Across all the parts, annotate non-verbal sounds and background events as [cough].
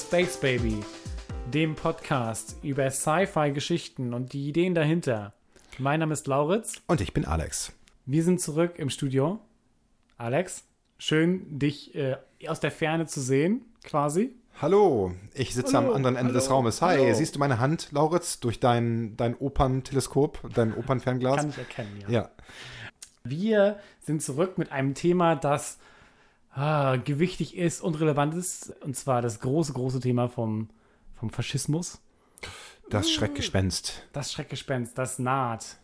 Space Baby, dem Podcast über Sci-Fi-Geschichten und die Ideen dahinter. Mein Name ist Lauritz. Und ich bin Alex. Wir sind zurück im Studio. Alex, schön, dich äh, aus der Ferne zu sehen, quasi. Hallo, ich sitze Hallo, am anderen Ende hallo, des Raumes. Hi, hallo. siehst du meine Hand, Lauritz, durch dein, dein Opernteleskop, dein Opernfernglas? Kann ich erkennen, ja. ja. Wir sind zurück mit einem Thema, das ah, gewichtig ist und relevant ist. Und zwar das große, große Thema vom, vom Faschismus. Das Schreckgespenst. Das Schreckgespenst, das naht.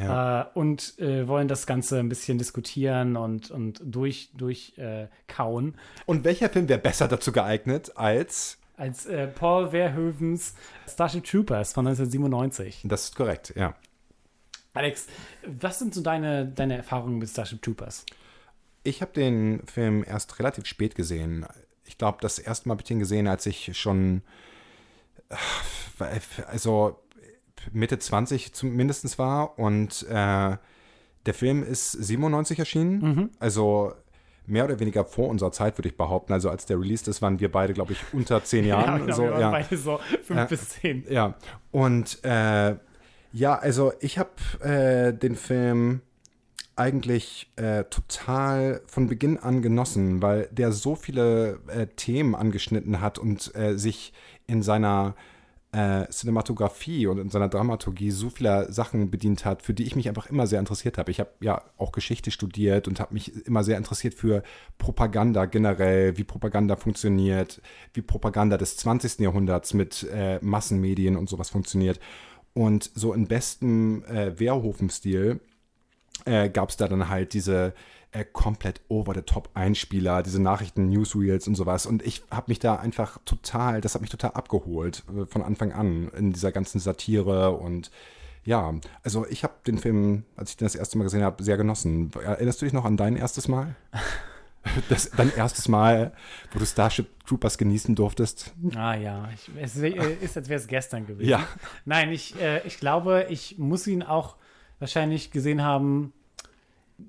Ja. Äh, und äh, wollen das Ganze ein bisschen diskutieren und, und durch, durch äh, kauen. Und welcher Film wäre besser dazu geeignet als. Als äh, Paul Verhoevens Starship Troopers von 1997. Das ist korrekt, ja. Alex, was sind so deine, deine Erfahrungen mit Starship Troopers? Ich habe den Film erst relativ spät gesehen. Ich glaube, das erste Mal habe ich den gesehen, als ich schon. äh, Also Mitte 20 zumindest war. Und äh, der Film ist 97 erschienen. Mhm. Also mehr oder weniger vor unserer Zeit, würde ich behaupten. Also als der Release ist, waren wir beide, glaube ich, unter zehn [laughs] Jahren. genau, so, wir waren ja. beide so fünf Ja. bis zehn. Ja, und äh, ja, also ich habe äh, den Film eigentlich äh, total von Beginn an genossen, weil der so viele äh, Themen angeschnitten hat und äh, sich in seiner äh, Cinematografie und in seiner Dramaturgie so vieler Sachen bedient hat, für die ich mich einfach immer sehr interessiert habe. Ich habe ja auch Geschichte studiert und habe mich immer sehr interessiert für Propaganda generell, wie Propaganda funktioniert, wie Propaganda des 20. Jahrhunderts mit äh, Massenmedien und sowas funktioniert. Und so in bestem äh, Wehrhofen-Stil äh, gab es da dann halt diese äh, komplett over-the-top-Einspieler, diese Nachrichten-Newsreels und sowas. Und ich habe mich da einfach total, das hat mich total abgeholt äh, von Anfang an in dieser ganzen Satire und ja, also ich habe den Film, als ich den das erste Mal gesehen habe, sehr genossen. Erinnerst du dich noch an dein erstes Mal? [laughs] Das, dein erstes Mal, wo du Starship Troopers genießen durftest? Ah ja, ich, es äh, ist, als wäre es gestern gewesen. Ja. Nein, ich, äh, ich glaube, ich muss ihn auch wahrscheinlich gesehen haben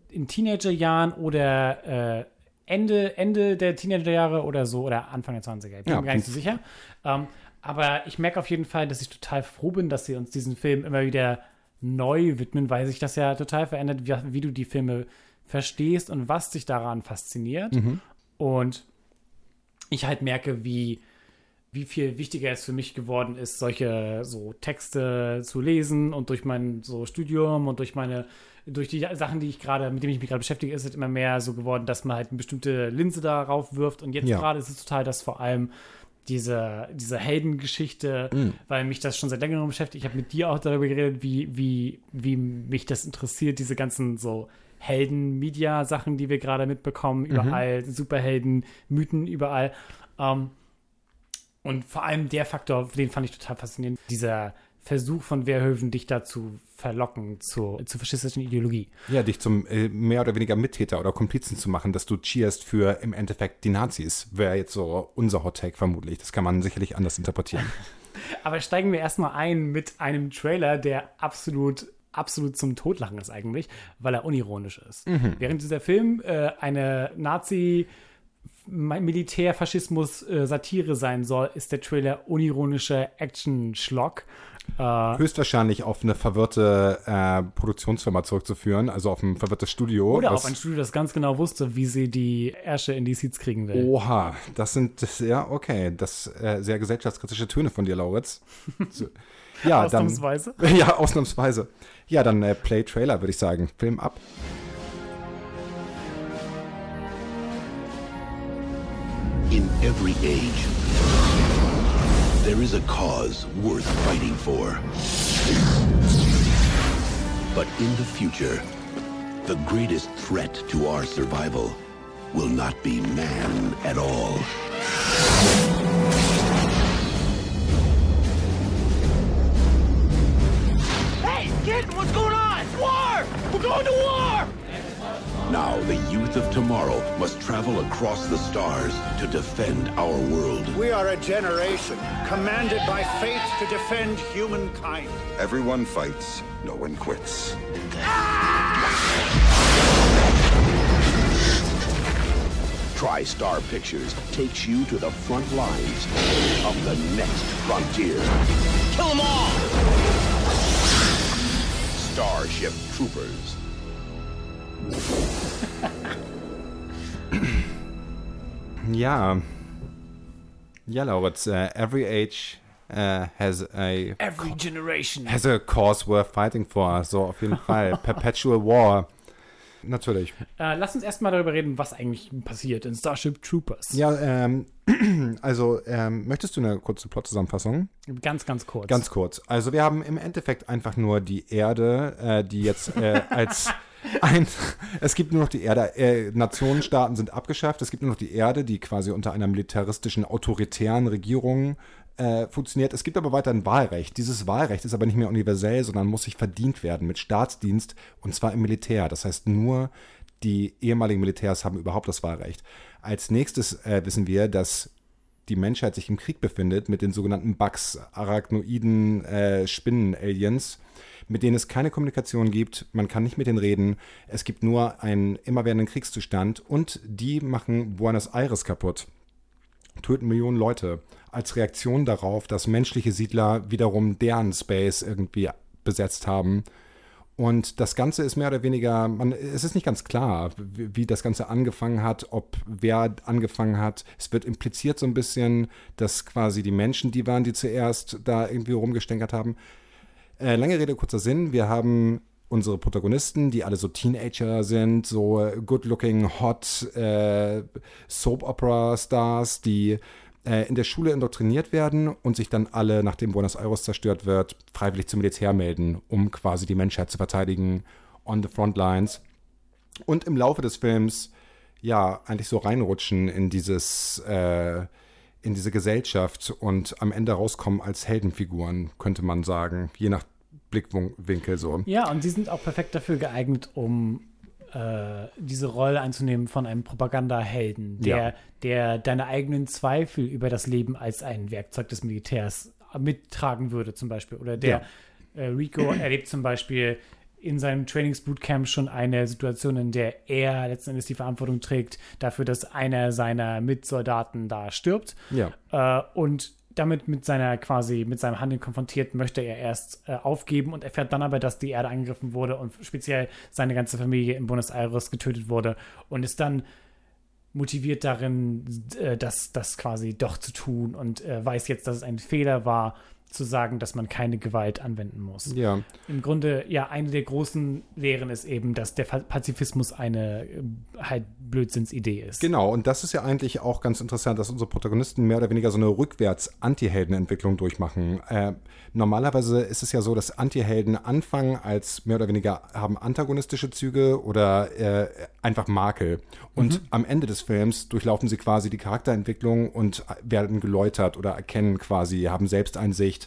in Teenagerjahren oder äh, Ende, Ende der Teenagerjahre oder so oder Anfang der 20er. Ich bin Ja, mir gar nicht so sicher. Ähm, aber ich merke auf jeden Fall, dass ich total froh bin, dass sie uns diesen Film immer wieder neu widmen, weil sich das ja total verändert, wie, wie du die Filme verstehst und was dich daran fasziniert. Und ich halt merke, wie, wie viel wichtiger es für mich geworden ist, solche so Texte zu lesen und durch mein so Studium und durch meine, durch die Sachen, die ich gerade, mit denen ich mich gerade beschäftige, ist es immer mehr so geworden, dass man halt eine bestimmte Linse darauf wirft. Und jetzt Ja. gerade ist es total, dass vor allem diese, diese Heldengeschichte, weil mich das schon seit längerem beschäftigt. Ich habe mit dir auch darüber geredet, wie, wie, wie mich das interessiert, diese ganzen so Helden-Media-Sachen, die wir gerade mitbekommen, überall, Superhelden, Mythen überall. Ähm, und vor allem der Faktor, den fand ich total faszinierend, dieser Versuch von Wehrhöfen, dich dazu verlocken zur, zur faschistischen Ideologie. Ja, dich zum äh, mehr oder weniger Mittäter oder Komplizen zu machen, dass du cheerst für im Endeffekt die Nazis, wäre jetzt so unser Hot Take vermutlich. Das kann man sicherlich anders interpretieren. [laughs] Aber steigen wir erstmal ein mit einem Trailer, der absolut, absolut zum Totlachen ist eigentlich, weil er unironisch ist. Während dieser Film äh, eine Nazi- Militärfaschismus-Satire sein soll, ist der Trailer unironischer Action-Schlock. Äh, Höchstwahrscheinlich auf eine verwirrte äh, Produktionsfirma zurückzuführen, also auf ein verwirrtes Studio. oder auf ein Studio, das ganz genau wusste, wie sie die Ärsche in die Seats kriegen will. Oha, das sind, das, ja, okay, das äh, sehr gesellschaftskritische Töne von dir, Lauritz. [laughs] So, ja, dann, Ausnahmsweise. [laughs] Ja, ausnahmsweise. Ja, dann äh, Play Trailer, würde ich sagen. Film ab. In every age, there is a cause worth fighting for. But in the future, the greatest threat to our survival will not be man at all. Hey, kid, what's going on? War! We're going to war! Now, the youth of tomorrow must travel across the stars to defend our world. We are a generation commanded by fate to defend humankind. Everyone fights, no one quits. Ah! TriStar Pictures takes you to the front lines of the next frontier. Kill them all! Starship Troopers. Ja. Ja, Lauritz, uh, every age uh, has a Every generation. has a cause worth fighting for. So auf jeden Fall. [laughs] Perpetual War. Natürlich. Äh, lass uns erstmal darüber reden, was eigentlich passiert in Starship Troopers. Ja, ähm, [clears throat] also ähm, möchtest du eine kurze Plot-Zusammenfassung? Ganz, ganz kurz. Ganz kurz. Also wir haben im Endeffekt einfach nur die Erde, äh, die jetzt äh, als [laughs] ein, [laughs] es gibt nur noch die Erde, äh, Nationenstaaten sind abgeschafft, es gibt nur noch die Erde, die quasi unter einer militaristischen, autoritären Regierung äh, funktioniert. Es gibt aber weiter ein Wahlrecht. Dieses Wahlrecht ist aber nicht mehr universell, sondern muss sich verdient werden mit Staatsdienst und zwar im Militär. Das heißt, nur die ehemaligen Militärs haben überhaupt das Wahlrecht. Als nächstes äh, wissen wir, dass die Menschheit sich im Krieg befindet mit den sogenannten Bugs, arachnoiden äh, Spinnen-Aliens, mit denen es keine Kommunikation gibt, man kann nicht mit denen reden, es gibt nur einen immerwährenden Kriegszustand und die machen Buenos Aires kaputt, töten Millionen Leute als Reaktion darauf, dass menschliche Siedler wiederum deren Space irgendwie besetzt haben. Und das Ganze ist mehr oder weniger, man, es ist nicht ganz klar, wie, wie das Ganze angefangen hat, ob wer angefangen hat. Es wird impliziert so ein bisschen, dass quasi die Menschen die waren, die zuerst da irgendwie rumgestänkert haben. Äh, lange Rede, kurzer Sinn. Wir haben unsere Protagonisten, die alle so Teenager sind, so good-looking, hot äh, Soap-Opera-Stars, die äh, in der Schule indoktriniert werden und sich dann alle, nachdem Buenos Aires zerstört wird, freiwillig zum Militär melden, um quasi die Menschheit zu verteidigen on the front lines. Und im Laufe des Films ja eigentlich so reinrutschen in dieses äh, in diese Gesellschaft und am Ende rauskommen als Heldenfiguren, könnte man sagen, je nach Blickwinkel so. Ja, und sie sind auch perfekt dafür geeignet, um äh, diese Rolle einzunehmen von einem Propagandahelden, der, Ja. der deine eigenen Zweifel über das Leben als ein Werkzeug des Militärs mittragen würde, zum Beispiel. Oder der äh, Rico [clears throat] erlebt zum Beispiel in seinem Trainingsbootcamp schon eine Situation, in der er letzten Endes die Verantwortung trägt dafür, dass einer seiner Mitsoldaten da stirbt. Ja. Äh, und damit mit seiner quasi mit seinem Handeln konfrontiert, möchte er erst äh, aufgeben und erfährt dann aber, dass die Erde angegriffen wurde und speziell seine ganze Familie in Buenos Aires getötet wurde und ist dann motiviert darin, äh, das, das quasi doch zu tun und äh, weiß jetzt, dass es ein Fehler war, zu sagen, dass man keine Gewalt anwenden muss. Ja. Im Grunde, ja, eine der großen Lehren ist eben, dass der Pazifismus eine äh, halt Blödsinnsidee ist. Genau, und das ist ja eigentlich auch ganz interessant, dass unsere Protagonisten mehr oder weniger so eine rückwärts-Anti-Helden-Entwicklung durchmachen. Äh, normalerweise ist es ja so, dass Anti-Helden anfangen als mehr oder weniger haben antagonistische Züge oder äh, einfach Makel. Und am Ende des Films durchlaufen sie quasi die Charakterentwicklung und werden geläutert oder erkennen quasi, haben Selbsteinsicht.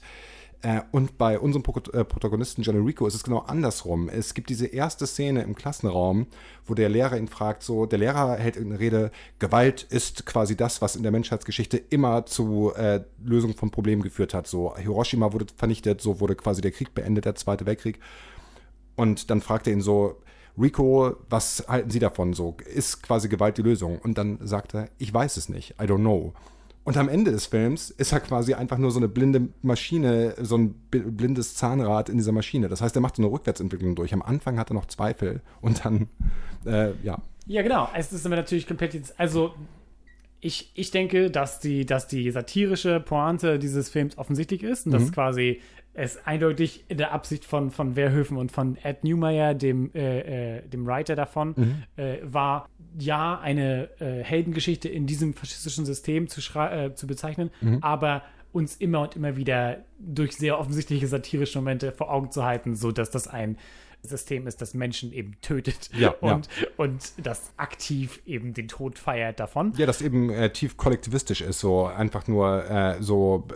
Äh, und bei unserem äh, Protagonisten Johnny Rico ist es genau andersrum. Es gibt diese erste Szene im Klassenraum, wo der Lehrer ihn fragt, so, der Lehrer hält eine Rede, Gewalt ist quasi das, was in der Menschheitsgeschichte immer zu äh, Lösung von Problemen geführt hat. So, Hiroshima wurde vernichtet, so wurde quasi der Krieg beendet, der Zweite Weltkrieg. Und dann fragt er ihn so, Rico, was halten Sie davon? So, ist quasi Gewalt die Lösung? Und dann sagt er, ich weiß es nicht, I don't know. Und am Ende des Films ist er quasi einfach nur so eine blinde Maschine, so ein blindes Zahnrad in dieser Maschine. Das heißt, er macht so eine Rückwärtsentwicklung durch. Am Anfang hat er noch Zweifel und dann, äh, ja. Ja, genau. Es ist aber natürlich komplett jetzt. Also, ich, ich denke, dass die, dass die satirische Pointe dieses Films offensichtlich ist und dass quasi es eindeutig in der Absicht von, von Verhoeven und von Ed Newmeyer, dem, äh, äh, dem Writer davon, äh, war, ja, eine äh, Heldengeschichte in diesem faschistischen System zu, äh, zu bezeichnen, aber uns immer und immer wieder durch sehr offensichtliche satirische Momente vor Augen zu halten, so dass das ein System ist, das Menschen eben tötet Ja, ja. und, und das aktiv eben den Tod feiert davon. Ja, das eben äh, tief kollektivistisch ist, so einfach nur so,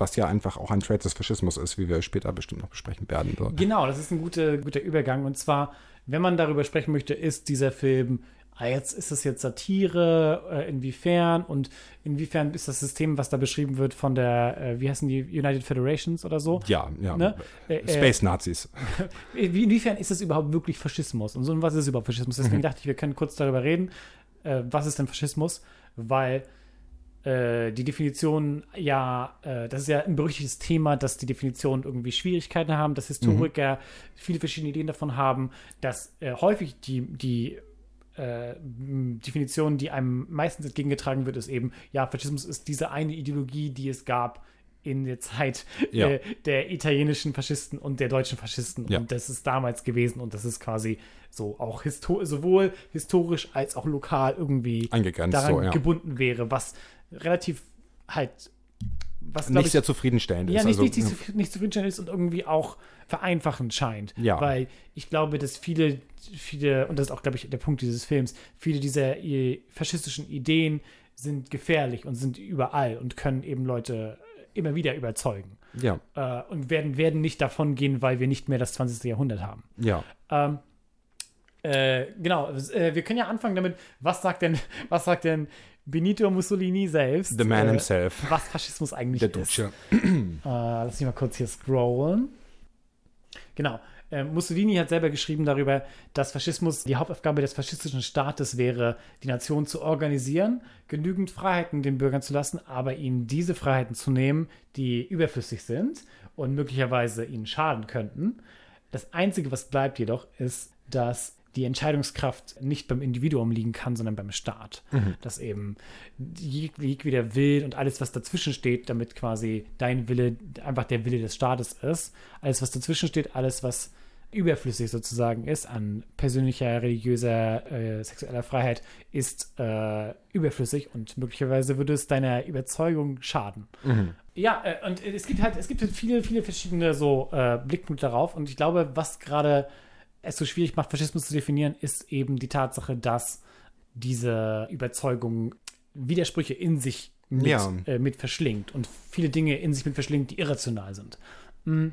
was ja einfach auch ein Trait des Faschismus ist, wie wir später bestimmt noch besprechen werden. So. Genau, das ist ein guter, guter Übergang. Und zwar, wenn man darüber sprechen möchte, ist dieser Film, ah, jetzt ist das jetzt Satire, äh, inwiefern und inwiefern ist das System, was da beschrieben wird von der, äh, wie heißen die, United Federations oder so? Ja, ja. Ne? Äh, Space Nazis. [laughs] Wie, inwiefern ist das überhaupt wirklich Faschismus? Und so, und was ist überhaupt Faschismus? Deswegen dachte ich, wir können kurz darüber reden. was ist denn Faschismus? Weil äh, die Definition ja, äh, das ist ja ein berüchtigtes Thema, dass die Definitionen irgendwie Schwierigkeiten haben, dass Historiker viele verschiedene Ideen davon haben, dass äh, häufig die, die äh, Definition, die einem meistens entgegengetragen wird, ist eben, ja, Faschismus ist diese eine Ideologie, die es gab in der Zeit Ja. äh, der italienischen Faschisten und der deutschen Faschisten. Ja. Und das ist damals gewesen und das ist quasi so auch histo sowohl historisch als auch lokal irgendwie Eingegrenzt, daran so, ja. gebunden wäre, was relativ halt was Nicht ich, sehr zufriedenstellend ja, ist. nicht, also, nicht, nicht, zu- nicht zufriedenstellend ist und irgendwie auch vereinfachend scheint. Ja. Weil ich glaube, dass viele, viele, und das ist auch, glaube ich, der Punkt dieses Films, viele dieser faschistischen Ideen sind gefährlich und sind überall und können eben Leute immer wieder überzeugen. ja, Äh, und werden, werden nicht davon gehen, weil wir nicht mehr das 20. Jahrhundert haben. ja. Ähm, äh, genau, äh, wir können ja anfangen damit, was sagt denn, [laughs] was sagt denn Benito Mussolini selbst? The man äh, himself. Was Faschismus eigentlich Der ist. Dutsche. [clears throat] Äh, lass mich mal kurz hier scrollen. Genau. Äh, Mussolini hat selber geschrieben darüber, dass Faschismus, die Hauptaufgabe des faschistischen Staates wäre, die Nation zu organisieren, genügend Freiheiten den Bürgern zu lassen, aber ihnen diese Freiheiten zu nehmen, die überflüssig sind und möglicherweise ihnen schaden könnten. Das Einzige, was bleibt jedoch, ist, dass die Entscheidungskraft nicht beim Individuum liegen kann, sondern beim Staat. Dass eben jeg- jedweder Will und alles, was dazwischen steht, damit quasi dein Wille einfach der Wille des Staates ist. Alles, was dazwischen steht, alles, was überflüssig sozusagen ist an persönlicher, religiöser, äh, sexueller Freiheit, ist äh, überflüssig und möglicherweise würde es deiner Überzeugung schaden. Ja, äh, und es gibt halt, es gibt halt viele, viele verschiedene so äh, Blickpunkte darauf und ich glaube, was gerade es so schwierig macht, Faschismus zu definieren, ist eben die Tatsache, dass diese Überzeugung Widersprüche in sich mit, Ja. äh, mit verschlingt und viele Dinge in sich mit verschlingt, die irrational sind. Mm.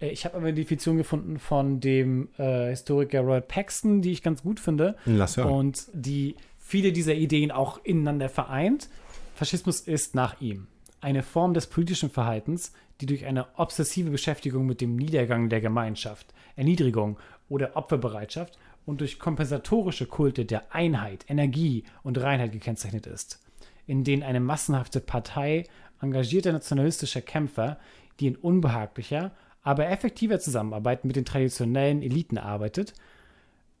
Äh, Ich habe aber eine Definition gefunden von dem äh, Historiker Robert Paxton, die ich ganz gut finde. Lass hören. Und die viele dieser Ideen auch ineinander vereint. Faschismus ist nach ihm eine Form des politischen Verhaltens, die durch eine obsessive Beschäftigung mit dem Niedergang der Gemeinschaft, Erniedrigung oder Opferbereitschaft und durch kompensatorische Kulte der Einheit, Energie und Reinheit gekennzeichnet ist, in denen eine massenhafte Partei engagierter nationalistischer Kämpfer, die in unbehaglicher, aber effektiver Zusammenarbeit mit den traditionellen Eliten arbeitet,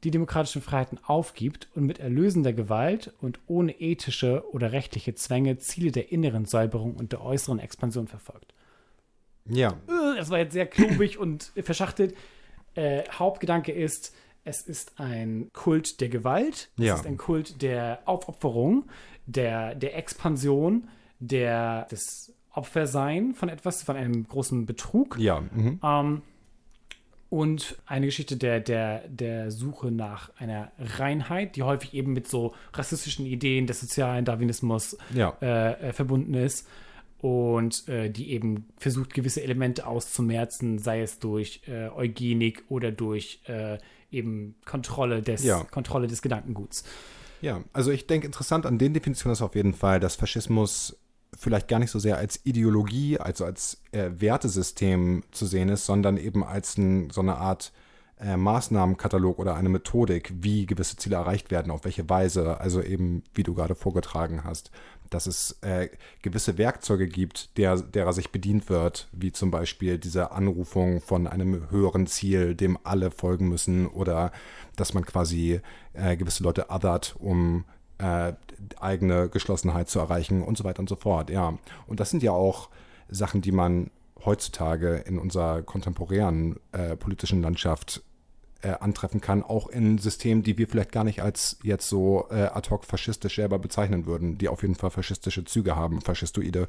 die demokratischen Freiheiten aufgibt und mit erlösender Gewalt und ohne ethische oder rechtliche Zwänge Ziele der inneren Säuberung und der äußeren Expansion verfolgt. Ja, Äh, Das war jetzt sehr klobig und verschachtelt. Äh, Hauptgedanke ist, es ist ein Kult der Gewalt, Ja. es ist ein Kult der Aufopferung, der, der Expansion, der, des Opfersein von etwas, von einem großen Betrug. ja. Mhm. Ähm, und eine Geschichte der, der, der Suche nach einer Reinheit, die häufig eben mit so rassistischen Ideen des sozialen Darwinismus Ja. äh, äh, verbunden ist und äh, die eben versucht, gewisse Elemente auszumerzen, sei es durch äh, Eugenik oder durch äh, eben Kontrolle des, Ja. Kontrolle des Gedankenguts. Ja, also ich denke, interessant an den Definitionen ist auf jeden Fall, dass Faschismus vielleicht gar nicht so sehr als Ideologie, also als äh, Wertesystem zu sehen ist, sondern eben als ein, so eine Art äh, Maßnahmenkatalog oder eine Methodik, wie gewisse Ziele erreicht werden, auf welche Weise, also eben, wie du gerade vorgetragen hast, dass es äh, gewisse Werkzeuge gibt, der, derer sich bedient wird, wie zum Beispiel diese Anrufung von einem höheren Ziel, dem alle folgen müssen, oder dass man quasi äh, gewisse Leute othert, um äh, eigene Geschlossenheit zu erreichen und so weiter und so fort. Ja, und das sind ja auch Sachen, die man heutzutage in unserer kontemporären äh, politischen Landschaft äh, antreffen kann, auch in Systemen, die wir vielleicht gar nicht als jetzt so äh, ad hoc faschistisch selber bezeichnen würden, die auf jeden Fall faschistische Züge haben, faschistoide.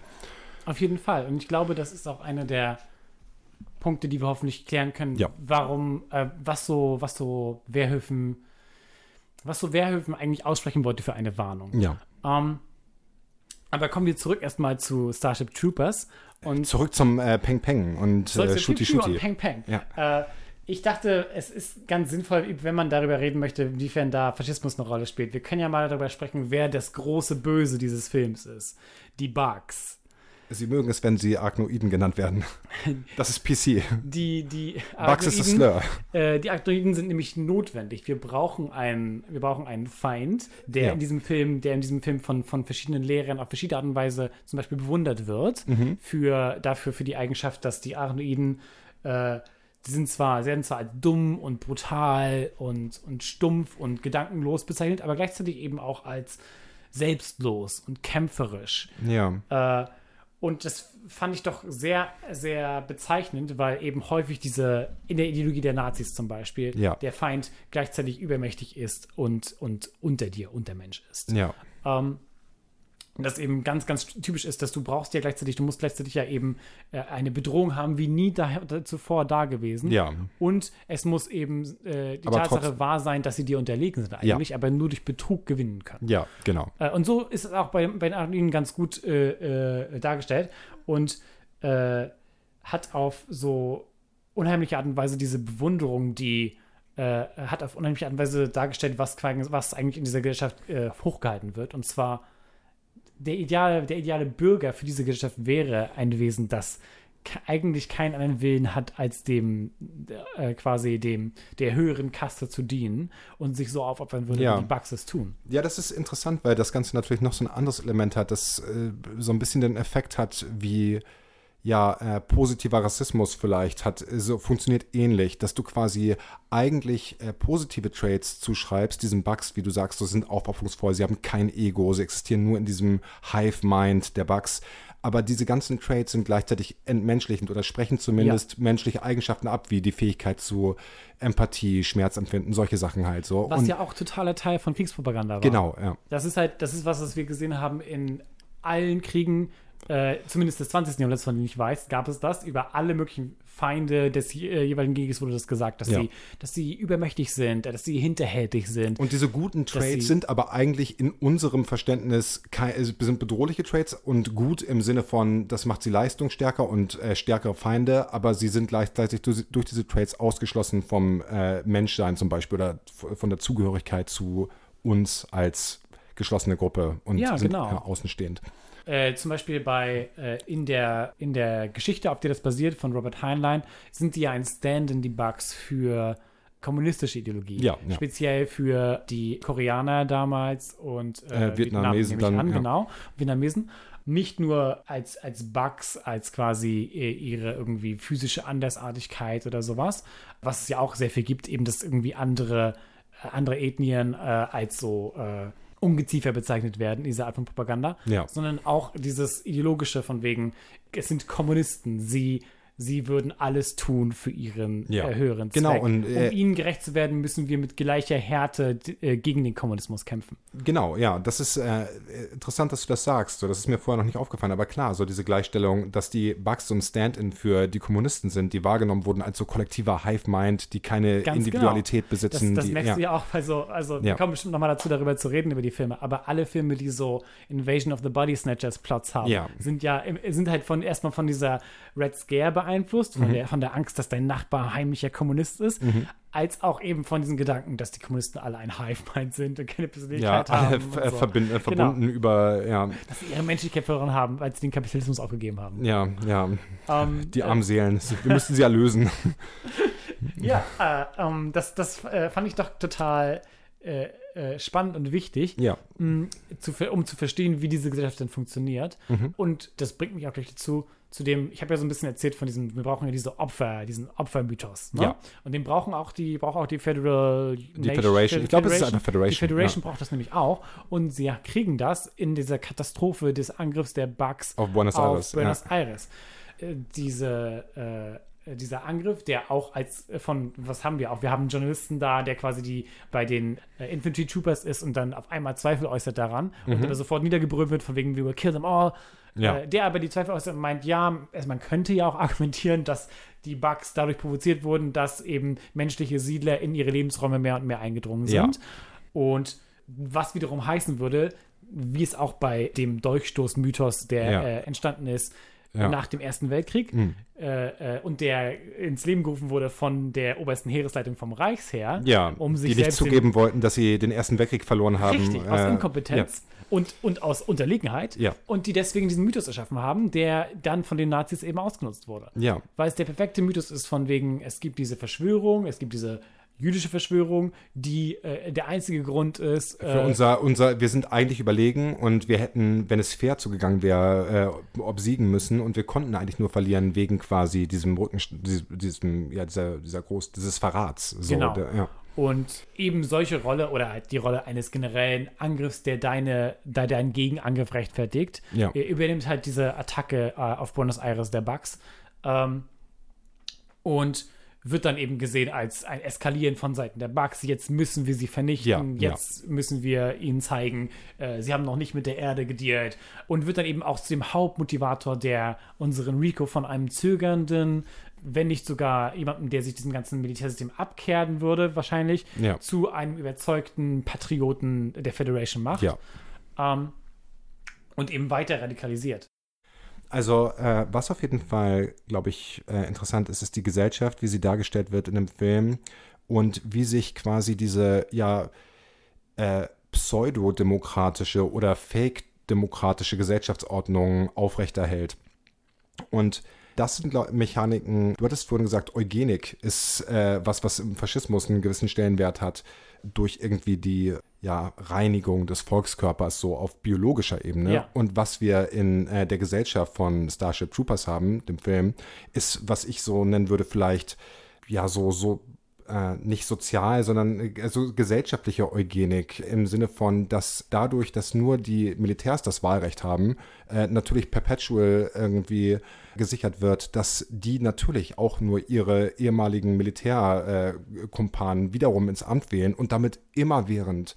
Auf jeden Fall. Und ich glaube, das ist auch einer der Punkte, die wir hoffentlich klären können, Ja. warum, äh, was so, was so Wehrhöfen, was so Wehrhöfen eigentlich aussprechen wollte für eine Warnung. Ja. Ähm, aber kommen wir zurück erstmal zu Starship Troopers und Zurück zum äh, Peng Peng und äh, Shooty Shooty. und Peng Peng. Ja. Äh, ich dachte, es ist ganz sinnvoll, wenn man darüber reden möchte, inwiefern da Faschismus eine Rolle spielt. Wir können ja mal darüber sprechen, wer das große Böse dieses Films ist. Die Bugs. Sie mögen es, wenn sie Arachnoiden genannt werden. [laughs] Das ist PC. Die, die Bugs ist das Slur. Äh, die Arachnoiden sind nämlich notwendig. Wir brauchen einen, wir brauchen einen Feind, der Ja. in diesem Film, der in diesem Film von, von verschiedenen Lehrern auf verschiedene Art und Weise zum Beispiel bewundert wird, Mhm. für, dafür für die Eigenschaft, dass die Arachnoiden, äh, die sind zwar, werden zwar als dumm und brutal und, und stumpf und gedankenlos bezeichnet, aber gleichzeitig eben auch als selbstlos und kämpferisch. Ja. Äh, und das fand ich doch sehr, sehr bezeichnend, weil eben häufig diese, in der Ideologie der Nazis zum Beispiel, Ja. der Feind gleichzeitig übermächtig ist und, und unter dir, und der Mensch ist. Ja. Ähm, und das eben ganz, ganz typisch ist, dass du brauchst ja gleichzeitig, du musst gleichzeitig ja eben äh, eine Bedrohung haben, wie nie da, da, zuvor da gewesen. Ja. Und es muss eben äh, die Aber Tatsache wahr sein, dass sie dir unterlegen sind eigentlich, aber nur durch Betrug gewinnen können. Ja, genau. Äh, und so ist es auch bei, bei den Arachnoiden ganz gut äh, äh, dargestellt und äh, hat auf so unheimliche Art und Weise diese Bewunderung, die hat auf unheimliche Art und Weise dargestellt, was, was eigentlich in dieser Gesellschaft hochgehalten wird. Und zwar der ideale, der ideale Bürger für diese Gesellschaft wäre ein Wesen, das eigentlich keinen anderen Willen hat, als dem äh, quasi dem der höheren Kaste zu dienen und sich so aufopfern würde, Ja. wie die Bugs es tun. Ja, das ist interessant, weil das Ganze natürlich noch so ein anderes Element hat, das äh, so ein bisschen den Effekt hat, wie ja, äh, positiver Rassismus vielleicht hat, äh, so funktioniert ähnlich, dass du quasi eigentlich äh, positive Traits zuschreibst, diesen Bugs, wie du sagst, so sind aufopferungsvoll, sie haben kein Ego, sie existieren nur in diesem Hive-Mind der Bugs. Aber diese ganzen Traits sind gleichzeitig entmenschlichend oder sprechen zumindest menschliche Eigenschaften ab, wie die Fähigkeit zu Empathie, Schmerzempfinden, solche Sachen halt so. Was Und- ja auch totaler Teil von Kriegspropaganda war. Genau, ja. Das ist halt, das ist was, was wir gesehen haben in allen Kriegen, äh, zumindest des 20. Jahrhunderts, von dem ich weiß, gab es das. Über alle möglichen Feinde des äh, jeweiligen Krieges wurde das gesagt, dass, Ja. sie, dass sie übermächtig sind, dass sie hinterhältig sind. Und diese guten sie- sind aber eigentlich in unserem Verständnis äh, sind bedrohliche Traits und gut im Sinne von, das macht sie leistungsstärker und äh, stärkere Feinde, aber sie sind gleichzeitig durch, durch diese Traits ausgeschlossen vom äh, Menschsein zum Beispiel oder von der Zugehörigkeit zu uns als geschlossene Gruppe und Ja, sind genau. außenstehend. Äh, zum Beispiel bei äh, in, der, in der Geschichte, auf der das basiert, von Robert Heinlein, sind die ja ein Stand in die Bugs für kommunistische Ideologie. Ja, ja. Speziell für die Koreaner damals und Äh, äh, Vietnamesen ich dann, an, ja. genau. Vietnamesen. Nicht nur als, als Bugs, als quasi äh, ihre irgendwie physische Andersartigkeit oder sowas, was es ja auch sehr viel gibt, eben dass irgendwie andere, äh, andere Ethnien als so Ungeziefer bezeichnet werden, diese Art von Propaganda, Ja. sondern auch dieses ideologische von wegen, es sind Kommunisten, sie, sie würden alles tun für ihren Ja. äh, höheren Genau, Zweck. und, äh, um ihnen gerecht zu werden, müssen wir mit gleicher Härte äh, gegen den Kommunismus kämpfen. Genau, ja, das ist äh, interessant, dass du das sagst. So, das ist mir vorher noch nicht aufgefallen, aber klar, so diese Gleichstellung, dass die Bugs so ein Stand-in für die Kommunisten sind, die wahrgenommen wurden als so kollektiver Hive-Mind, die keine Ganz Individualität genau. besitzen. Das, das die, merkst ja. du ja auch bei so, also wir Ja. kommen bestimmt nochmal dazu, darüber zu reden, über die Filme, aber alle Filme, die so Invasion of the Body Snatchers Plots haben, sind ja, sind halt von erstmal von dieser Red Scare beeinflusst, Mhm. von, der, von der Angst, dass dein Nachbar heimlicher Kommunist ist, als auch eben von diesen Gedanken, dass die Kommunisten alle ein Hive-Mind sind und keine ja, Persönlichkeit alle haben. äh, so. verbinden, äh, Genau. verbunden über, ja, Dass sie ihre Menschlichkeit verloren haben, als sie den Kapitalismus aufgegeben haben. ja, ja, Ähm, die armen Seelen, wir müssten sie erlösen. [laughs] Ja, äh, ähm, das, das äh, fand ich doch total äh, äh, spannend und wichtig, Ja, ver- um zu verstehen, wie diese Gesellschaft denn funktioniert. Mhm. Und das bringt mich auch gleich dazu, zu dem, ich habe ja so ein bisschen erzählt von diesem, wir brauchen ja diese Opfer, diesen Opfermythos. Ne? Ja. Und den brauchen auch die, braucht auch die Federal Die Federation. Ich glaube, es ist einfach Federation, Die Federation ja. braucht das nämlich auch. Und sie kriegen das in dieser Katastrophe des Angriffs der Bugs Auf Buenos Aires, Buenos ja. Aires. Äh, diese, äh, dieser Angriff, der auch als äh, von, was haben wir auch? Wir haben einen Journalisten da, der quasi die bei den äh, Infantry Troopers ist und dann auf einmal Zweifel äußert daran und der sofort niedergebrüllt wird, von wegen, we will kill them all. Mhm. Ja. Äh, der aber die Zweifel äußert und meint, ja, also man könnte ja auch [laughs] argumentieren, dass die Bugs dadurch provoziert wurden, dass eben menschliche Siedler in ihre Lebensräume mehr und mehr eingedrungen Ja. sind. Und was wiederum heißen würde, wie es auch bei dem Dolchstoß-Mythos, der Ja. äh, entstanden ist, Ja. nach dem Ersten Weltkrieg äh, äh, und der ins Leben gerufen wurde von der obersten Heeresleitung vom Reichsheer, Ja, um sich die nicht zugeben wollten, dass sie den Ersten Weltkrieg verloren haben. Richtig, aus Äh, Inkompetenz und, und aus Unterlegenheit. Ja. Und die deswegen diesen Mythos erschaffen haben, der dann von den Nazis eben ausgenutzt wurde. Ja. Weil es der perfekte Mythos ist von wegen, es gibt diese Verschwörung, es gibt diese jüdische Verschwörung, die äh, der einzige Grund ist. Für äh, unser, unser, wir sind eigentlich überlegen und wir hätten, wenn es fair zugegangen wäre, äh, obsiegen müssen und wir konnten eigentlich nur verlieren wegen quasi diesem Rücken, diesem, diesem ja, dieser, dieser groß, dieses Verrats. So, Genau. Der, ja. Und eben solche Rolle oder halt die Rolle eines generellen Angriffs, der deine, der deinen Gegenangriff rechtfertigt, Ja. er übernimmt halt diese Attacke äh, auf Buenos Aires der Bugs ähm, und wird dann eben gesehen als ein Eskalieren von Seiten der Bugs. Jetzt müssen wir sie vernichten, Ja, ja. jetzt müssen wir ihnen zeigen, äh, sie haben noch nicht mit der Erde gedealt und wird dann eben auch zu dem Hauptmotivator, der unseren Rico von einem zögernden, wenn nicht sogar jemandem, der sich diesem ganzen Militärsystem abkehren würde, wahrscheinlich, Ja. zu einem überzeugten Patrioten der Federation macht. ja. Ähm, und eben weiter radikalisiert. Also, äh, was auf jeden Fall, glaube ich, äh, interessant ist, ist die Gesellschaft, wie sie dargestellt wird in dem Film und wie sich quasi diese, ja, äh, pseudodemokratische oder fake-demokratische Gesellschaftsordnung aufrechterhält. Und das sind Mechaniken, du hattest vorhin gesagt, Eugenik ist äh, was, was im Faschismus einen gewissen Stellenwert hat, durch irgendwie die ja, Reinigung des Volkskörpers so auf biologischer Ebene. Ja. Und was wir in äh, der Gesellschaft von Starship Troopers haben, dem Film, ist, was ich so nennen würde, vielleicht ja so, so äh, nicht sozial, sondern also gesellschaftliche Eugenik im Sinne von, dass dadurch, dass nur die Militärs das Wahlrecht haben, äh, natürlich perpetual irgendwie gesichert wird, dass die natürlich auch nur ihre ehemaligen Militärkumpanen äh, wiederum ins Amt wählen und damit immerwährend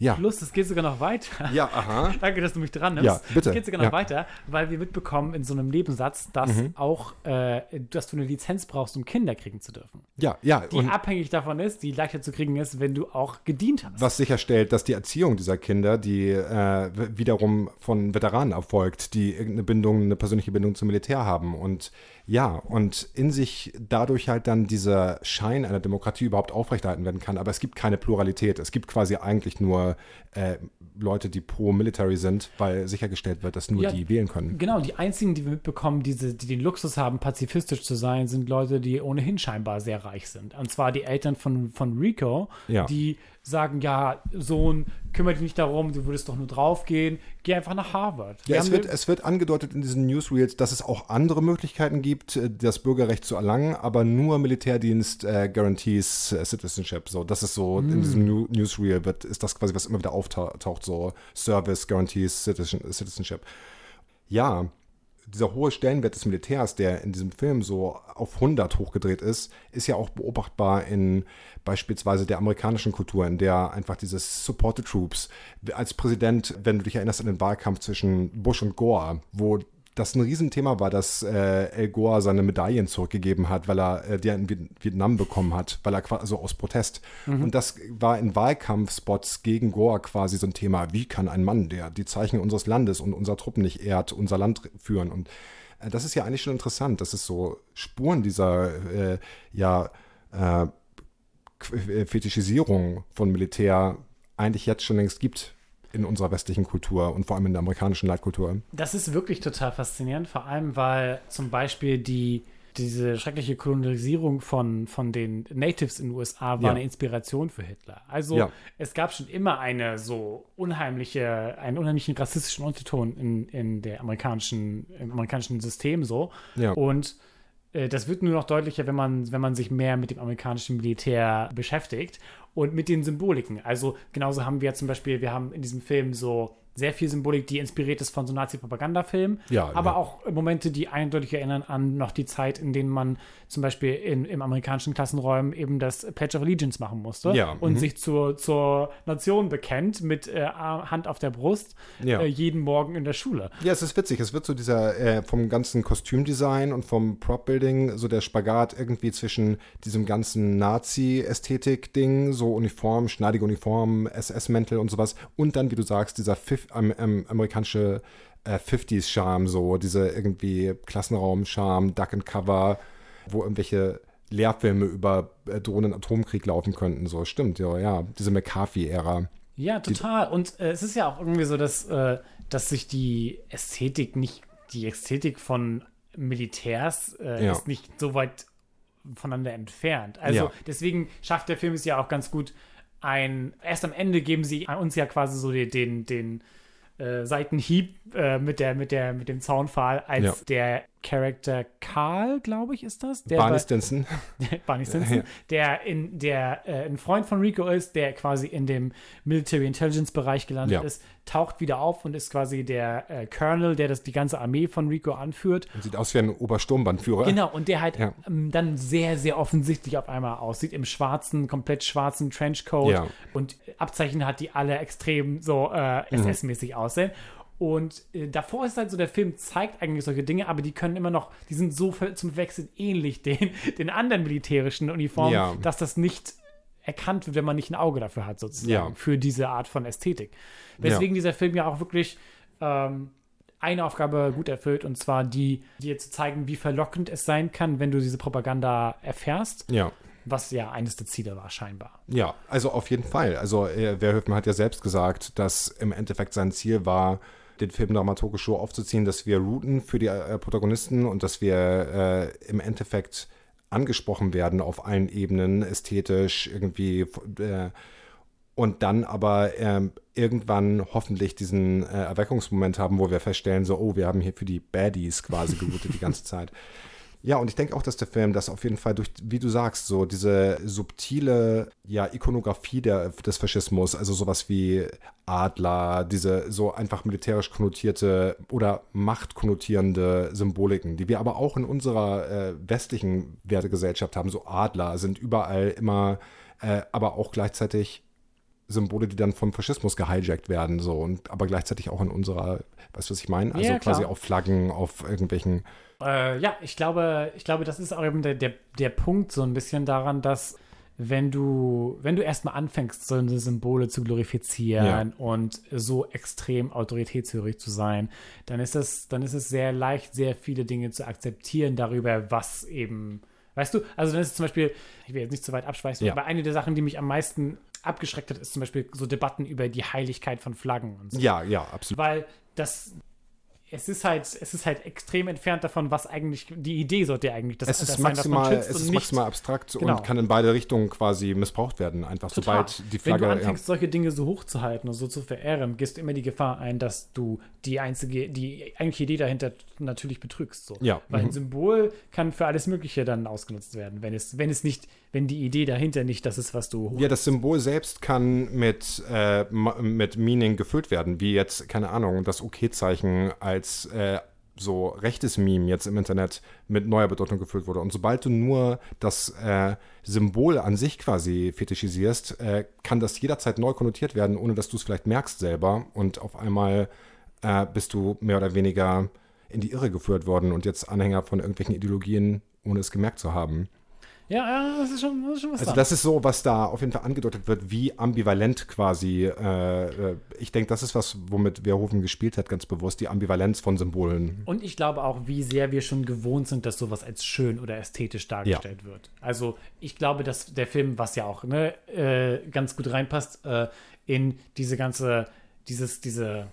ja. Plus, es geht sogar noch weiter. Ja, aha. [laughs] Danke, dass du mich dran nimmst. Ja, bitte. Es geht sogar noch Ja. weiter, weil wir mitbekommen in so einem Nebensatz, dass Mhm. auch, äh, dass du eine Lizenz brauchst, um Kinder kriegen zu dürfen. Ja, ja. Die abhängig davon ist, die leichter zu kriegen ist, wenn du auch gedient hast. was sicherstellt, dass die Erziehung dieser Kinder, die äh, wiederum von Veteranen erfolgt, die irgendeine Bindung, eine persönliche Bindung zum Militär haben. Und ja, und in sich dadurch halt dann dieser Schein einer Demokratie überhaupt aufrechterhalten werden kann. Aber es gibt keine Pluralität. Es gibt quasi eigentlich nur äh, Leute, die pro-military sind, weil sichergestellt wird, dass nur Ja, die wählen können. Genau, die einzigen, die wir mitbekommen, diese, die den Luxus haben, pazifistisch zu sein, sind Leute, die ohnehin scheinbar sehr reich sind. Und zwar die Eltern von, von Rico, Ja. die sagen, ja, Sohn, kümmere dich nicht darum, du würdest doch nur draufgehen, geh einfach nach Harvard. Ja, es wird, eine- es wird angedeutet in diesen Newsreels, dass es auch andere Möglichkeiten gibt, äh, das Bürgerrecht zu erlangen, aber nur Militärdienst äh, guarantees äh, Citizenship. So, das ist so, in diesem New Newsreel wird, ist das quasi, was immer wieder auftaucht, so Service guarantees Citizen, Citizenship. Ja, dieser hohe Stellenwert des Militärs, der in diesem Film so auf 100 hochgedreht ist, ist ja auch beobachtbar in beispielsweise der amerikanischen Kultur, in der einfach dieses Support the Troops als Präsident, wenn du dich erinnerst an den Wahlkampf zwischen Bush und Gore, wo das ein Riesenthema war, dass äh, El Gore seine Medaillen zurückgegeben hat, weil er äh, die in Viet- Vietnam bekommen hat, weil er quasi also aus Protest. Und das war in Wahlkampfspots gegen Gore quasi so ein Thema. Wie kann ein Mann, der die Zeichen unseres Landes und unserer Truppen nicht ehrt, unser Land führen? Und äh, das ist ja eigentlich schon interessant, dass es so Spuren dieser äh, ja äh, äh, Fetischisierung von Militär eigentlich jetzt schon längst gibt in unserer westlichen Kultur und vor allem in der amerikanischen Leitkultur. Das ist wirklich total faszinierend, vor allem weil zum Beispiel die, diese schreckliche Kolonialisierung von, von den Natives in den USA war Ja. eine Inspiration für Hitler. Also Ja. es gab schon immer eine so unheimliche, einen unheimlichen rassistischen Unterton in, in der amerikanischen, im amerikanischen System so. Ja. Und das wird nur noch deutlicher, wenn man, wenn man sich mehr mit dem amerikanischen Militär beschäftigt und mit den Symboliken. Also genauso haben wir zum Beispiel, wir haben in diesem Film so sehr viel Symbolik, die inspiriert ist von so Nazi-Propagandafilmen, Ja, aber ja. auch Momente, die eindeutig erinnern an noch die Zeit, in denen man zum Beispiel in, im amerikanischen Klassenräumen eben das Pledge of Allegiance machen musste Ja, und mhm. sich zur, zur Nation bekennt mit äh, Hand auf der Brust äh, jeden Morgen in der Schule. Ja, es ist witzig. Es wird so dieser äh, vom ganzen Kostümdesign und vom Prop-Building so der Spagat irgendwie zwischen diesem ganzen Nazi-Ästhetik-Ding, so Uniform, schneidige Uniform, SS-Mäntel und sowas und dann, wie du sagst, dieser Pfiff, am, am, amerikanische äh, 50s-Charme, so diese irgendwie Klassenraum-Charme, Duck and Cover, wo irgendwelche Lehrfilme über äh, Drohnen Atomkrieg laufen könnten. So, stimmt, ja, ja. Diese McCarthy-Ära. Ja, total. Und äh, es ist ja auch irgendwie so, dass, äh, dass sich die Ästhetik nicht, die Ästhetik von Militärs äh, Ja. ist nicht so weit voneinander entfernt. Also Ja. deswegen schafft der Film es ja auch ganz gut, ein, erst am Ende geben sie uns ja quasi so den, den, den äh, Seitenhieb äh, mit, der, mit, der, mit dem Zaunpfahl, als Ja. der Charakter Karl, glaube ich, ist das? Der Barney Stinson. [laughs] Barney Stinson, der in der äh, ein Freund von Rico ist, der quasi in dem Military Intelligence Bereich gelandet Ja. ist, taucht wieder auf und ist quasi der äh, Colonel, der das die ganze Armee von Rico anführt. Sieht aus wie ein Obersturmbannführer. Genau, und der halt Ja. ähm, dann sehr, sehr offensichtlich auf einmal aussieht, im schwarzen, komplett schwarzen Trenchcoat Ja. und Abzeichen hat, die alle extrem so äh, Mhm. SS-mäßig aussehen. Und äh, davor ist halt so, der Film zeigt eigentlich solche Dinge, aber die können immer noch, die sind so zum Wechseln ähnlich [laughs] den, den anderen militärischen Uniformen, Ja. dass das nicht erkannt wird, wenn man nicht ein Auge dafür hat, sozusagen, Ja. für diese Art von Ästhetik. Weswegen dieser Film ja auch wirklich ähm, eine Aufgabe gut erfüllt, und zwar die, dir zu zeigen, wie verlockend es sein kann, wenn du diese Propaganda erfährst, Ja. was ja eines der Ziele war, scheinbar. Ja, also auf jeden Fall. Also äh, Verhoeven hat ja selbst gesagt, dass im Endeffekt sein Ziel war, den Film dramaturgisch so aufzuziehen, dass wir routen für die äh, Protagonisten und dass wir äh, im Endeffekt angesprochen werden auf allen Ebenen, ästhetisch, irgendwie äh, und dann aber ähm, irgendwann hoffentlich diesen äh, Erweckungsmoment haben, wo wir feststellen, so, oh, wir haben hier für die Baddies quasi geroutet die ganze [laughs] Zeit. Ja, und ich denke auch, dass der Film das auf jeden Fall durch, wie du sagst, so diese subtile ja, Ikonografie der, des Faschismus, also sowas wie Adler, diese so einfach militärisch konnotierte oder machtkonnotierende Symboliken, die wir aber auch in unserer äh, westlichen Wertegesellschaft haben. So Adler sind überall immer, äh, aber auch gleichzeitig Symbole, die dann vom Faschismus gehijackt werden, so und aber gleichzeitig auch in unserer, weißt du, was ich meine? Also Ja, quasi auf Flaggen, auf irgendwelchen Äh, ja, ich glaube, ich glaube, das ist auch eben der, der, der Punkt so ein bisschen daran, dass wenn du, wenn du erstmal anfängst, so eine Symbole zu glorifizieren und so extrem autoritätshörig zu sein, dann ist es, dann ist es sehr leicht, sehr viele Dinge zu akzeptieren darüber, was eben, weißt du, also dann ist es zum Beispiel, ich will jetzt nicht zu weit abschweifen, Ja. aber eine der Sachen, die mich am meisten abgeschreckt hat, ist zum Beispiel so Debatten über die Heiligkeit von Flaggen und so Ja, ja, absolut. weil das es ist halt es ist halt extrem entfernt davon, was eigentlich die Idee sollte ja eigentlich das, Es ist das sein, maximal, schützt es ist nicht- maximal abstrakt Genau. und kann in beide Richtungen quasi missbraucht werden. Einfach Total. sobald die Wenn Flagge. du ja. anfängst, solche Dinge so hochzuhalten und so zu verehren, gehst du immer die Gefahr ein, dass du die einzige, die eigentliche Idee dahinter natürlich betrügst. So. Ja, Weil mhm. ein Symbol kann für alles Mögliche dann ausgenutzt werden, wenn es, wenn es nicht, wenn die Idee dahinter nicht das ist, was du hoch Ja, das Symbol selbst kann mit, äh, mit Meaning gefüllt werden, wie jetzt, keine Ahnung, das OK-Zeichen als äh, so rechtes Meme jetzt im Internet mit neuer Bedeutung gefüllt wurde. Und sobald du nur das äh, Symbol an sich quasi fetischisierst, äh, kann das jederzeit neu konnotiert werden, ohne dass du es vielleicht merkst selber. Und auf einmal äh, bist du mehr oder weniger in die Irre geführt worden und jetzt Anhänger von irgendwelchen Ideologien, ohne es gemerkt zu haben. Ja, ja, das ist schon, das ist schon was Also dran. das ist so, was da auf jeden Fall angedeutet wird, wie ambivalent quasi, äh, äh, ich denke, das ist was, womit Verhoeven gespielt hat, ganz bewusst, die Ambivalenz von Symbolen. Und ich glaube auch, wie sehr wir schon gewohnt sind, dass sowas als schön oder ästhetisch dargestellt wird. Also ich glaube, dass der Film, was ja auch ne, äh, ganz gut reinpasst, äh, in diese ganze, dieses, diese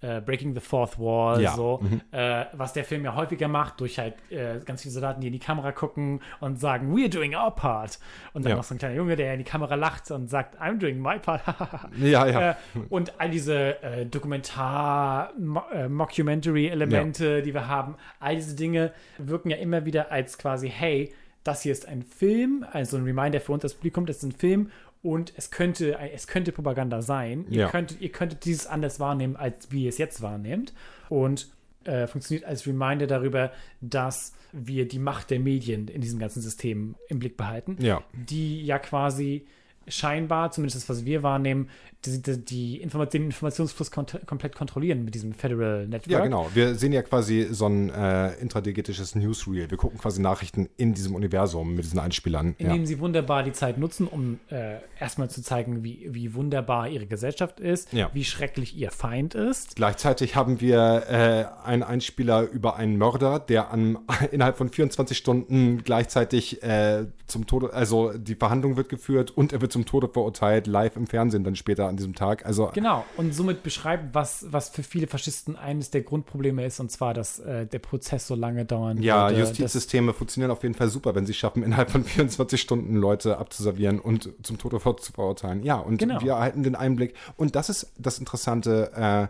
äh, Breaking the Fourth Wall, Ja, so, äh, was der Film ja häufiger macht, durch halt äh, ganz viele Soldaten, die in die Kamera gucken und sagen, we're doing our part. Und dann Ja. noch so ein kleiner Junge, der in die Kamera lacht und sagt, I'm doing my part. [laughs] Ja, ja. Äh, und all diese äh, Dokumentar-Mockumentary-Elemente, die wir haben, all diese Dinge wirken ja immer wieder als quasi, hey, das hier ist ein Film, also ein Reminder für uns das Publikum, das ist ein Film und es könnte, es könnte Propaganda sein. Ihr, Ja. könntet, ihr könntet dieses anders wahrnehmen, als wie ihr es jetzt wahrnehmt. Und äh, funktioniert als Reminder darüber, dass wir die Macht der Medien in diesem ganzen System im Blick behalten Ja. die ja quasi scheinbar, zumindest das, was wir wahrnehmen, die, die, die Informa den Informationsfluss kont komplett kontrollieren mit diesem Federal Network. Ja, genau. Wir sehen ja quasi so ein äh, intradegetisches Newsreel. Wir gucken quasi Nachrichten in diesem Universum mit diesen Einspielern. Indem ja. sie wunderbar die Zeit nutzen, um äh, erstmal zu zeigen, wie, wie wunderbar ihre Gesellschaft ist, Ja. wie schrecklich ihr Feind ist. Gleichzeitig haben wir äh, einen Einspieler über einen Mörder, der an, [laughs] innerhalb von 24 Stunden gleichzeitig äh, zum Tode, also die Verhandlung wird geführt und er wird zum Tode verurteilt, live im Fernsehen dann später an diesem Tag. Also Genau, und somit beschreibt, was, was für viele Faschisten eines der Grundprobleme ist, und zwar, dass äh, der Prozess so lange dauern ja, würde, Justizsysteme funktionieren auf jeden Fall super, wenn sie schaffen, [laughs] innerhalb von 24 Stunden Leute abzuservieren und zum Tode zu verurteilen. Ja, und Genau. wir erhalten den Einblick. Und das ist das Interessante,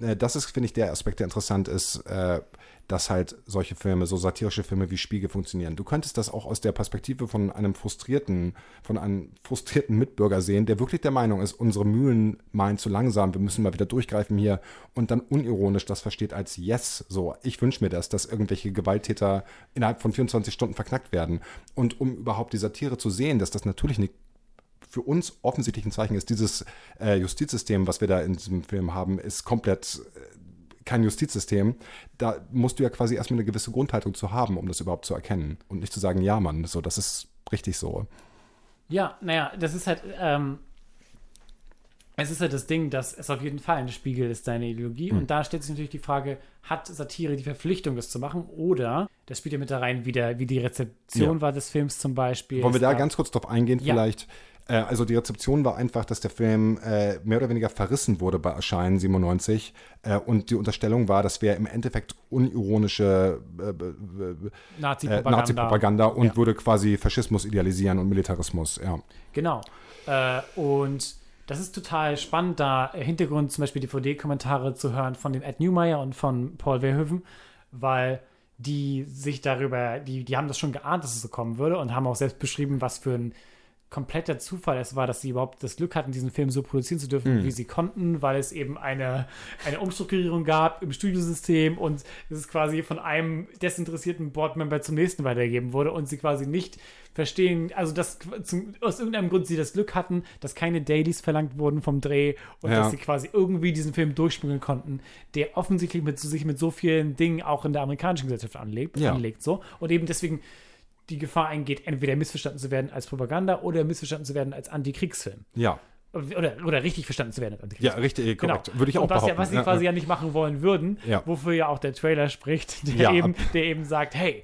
äh, äh, das ist, finde ich, der Aspekt, der interessant ist, äh, dass halt solche Filme, so satirische Filme wie Spiegel funktionieren. Du könntest das auch aus der Perspektive von einem frustrierten, von einem frustrierten Mitbürger sehen, der wirklich der Meinung ist, unsere Mühlen malen zu langsam, wir müssen mal wieder durchgreifen hier und dann unironisch das versteht als Yes. So, ich wünsche mir das, dass irgendwelche Gewalttäter innerhalb von 24 Stunden verknackt werden. Und um überhaupt die Satire zu sehen, dass das natürlich nicht für uns offensichtlich ein Zeichen ist, dieses äh, Justizsystem, was wir da in diesem Film haben, ist komplett äh, kein Justizsystem. Da musst du ja quasi erstmal eine gewisse Grundhaltung zu haben, um das überhaupt zu erkennen. Und nicht zu sagen, ja, Mann, so, das ist richtig so. Ja, naja, das ist halt, ähm, es ist halt das Ding, dass es auf jeden Fall ein Spiegel ist, deine Ideologie. Hm. Und da stellt sich natürlich die Frage, hat Satire die Verpflichtung, das zu machen? Oder, das spielt ja mit da rein, wie, der, wie die Rezeption Ja. war des Films zum Beispiel. Wollen wir da gab- ganz kurz drauf eingehen, Ja. vielleicht? Äh, also die Rezeption war einfach, dass der Film äh, mehr oder weniger verrissen wurde bei Erscheinen 97 äh, und die Unterstellung war, das wäre im Endeffekt unironische äh, äh, Nazi-Propaganda. Nazi-Propaganda und Ja. würde quasi Faschismus idealisieren und Militarismus, ja. Genau. Äh, und das ist total spannend, da Hintergrund zum Beispiel DVD-Kommentare zu hören von dem Ed Newmeyer und von Paul Verhoeven, weil die sich darüber, die, die haben das schon geahnt, dass es so kommen würde und haben auch selbst beschrieben, was für ein kompletter Zufall es war, dass sie überhaupt das Glück hatten, diesen Film so produzieren zu dürfen, wie sie konnten, weil es eben eine, eine Umstrukturierung gab im Studiosystem und es ist quasi von einem desinteressierten Boardmember zum nächsten weitergegeben wurde und sie quasi nicht verstehen, also dass zum, aus irgendeinem Grund sie das Glück hatten, dass keine Dailies verlangt wurden vom Dreh und Ja. dass sie quasi irgendwie diesen Film durchspringen konnten, der offensichtlich mit, sich mit so vielen Dingen auch in der amerikanischen Gesellschaft anlegt, Ja. anlegt so und eben deswegen die Gefahr eingeht, entweder missverstanden zu werden als Propaganda oder missverstanden zu werden als Antikriegsfilm. Ja, Oder, oder richtig verstanden zu werden als ja Antikriegsfilm. richtig, Genau. korrekt. Würde ich auch Und was, behaupten. ja, was sie Ja, quasi ja. ja nicht machen wollen würden, Ja. wofür ja auch der Trailer spricht, [laughs] der, Ja, eben, der eben sagt, hey,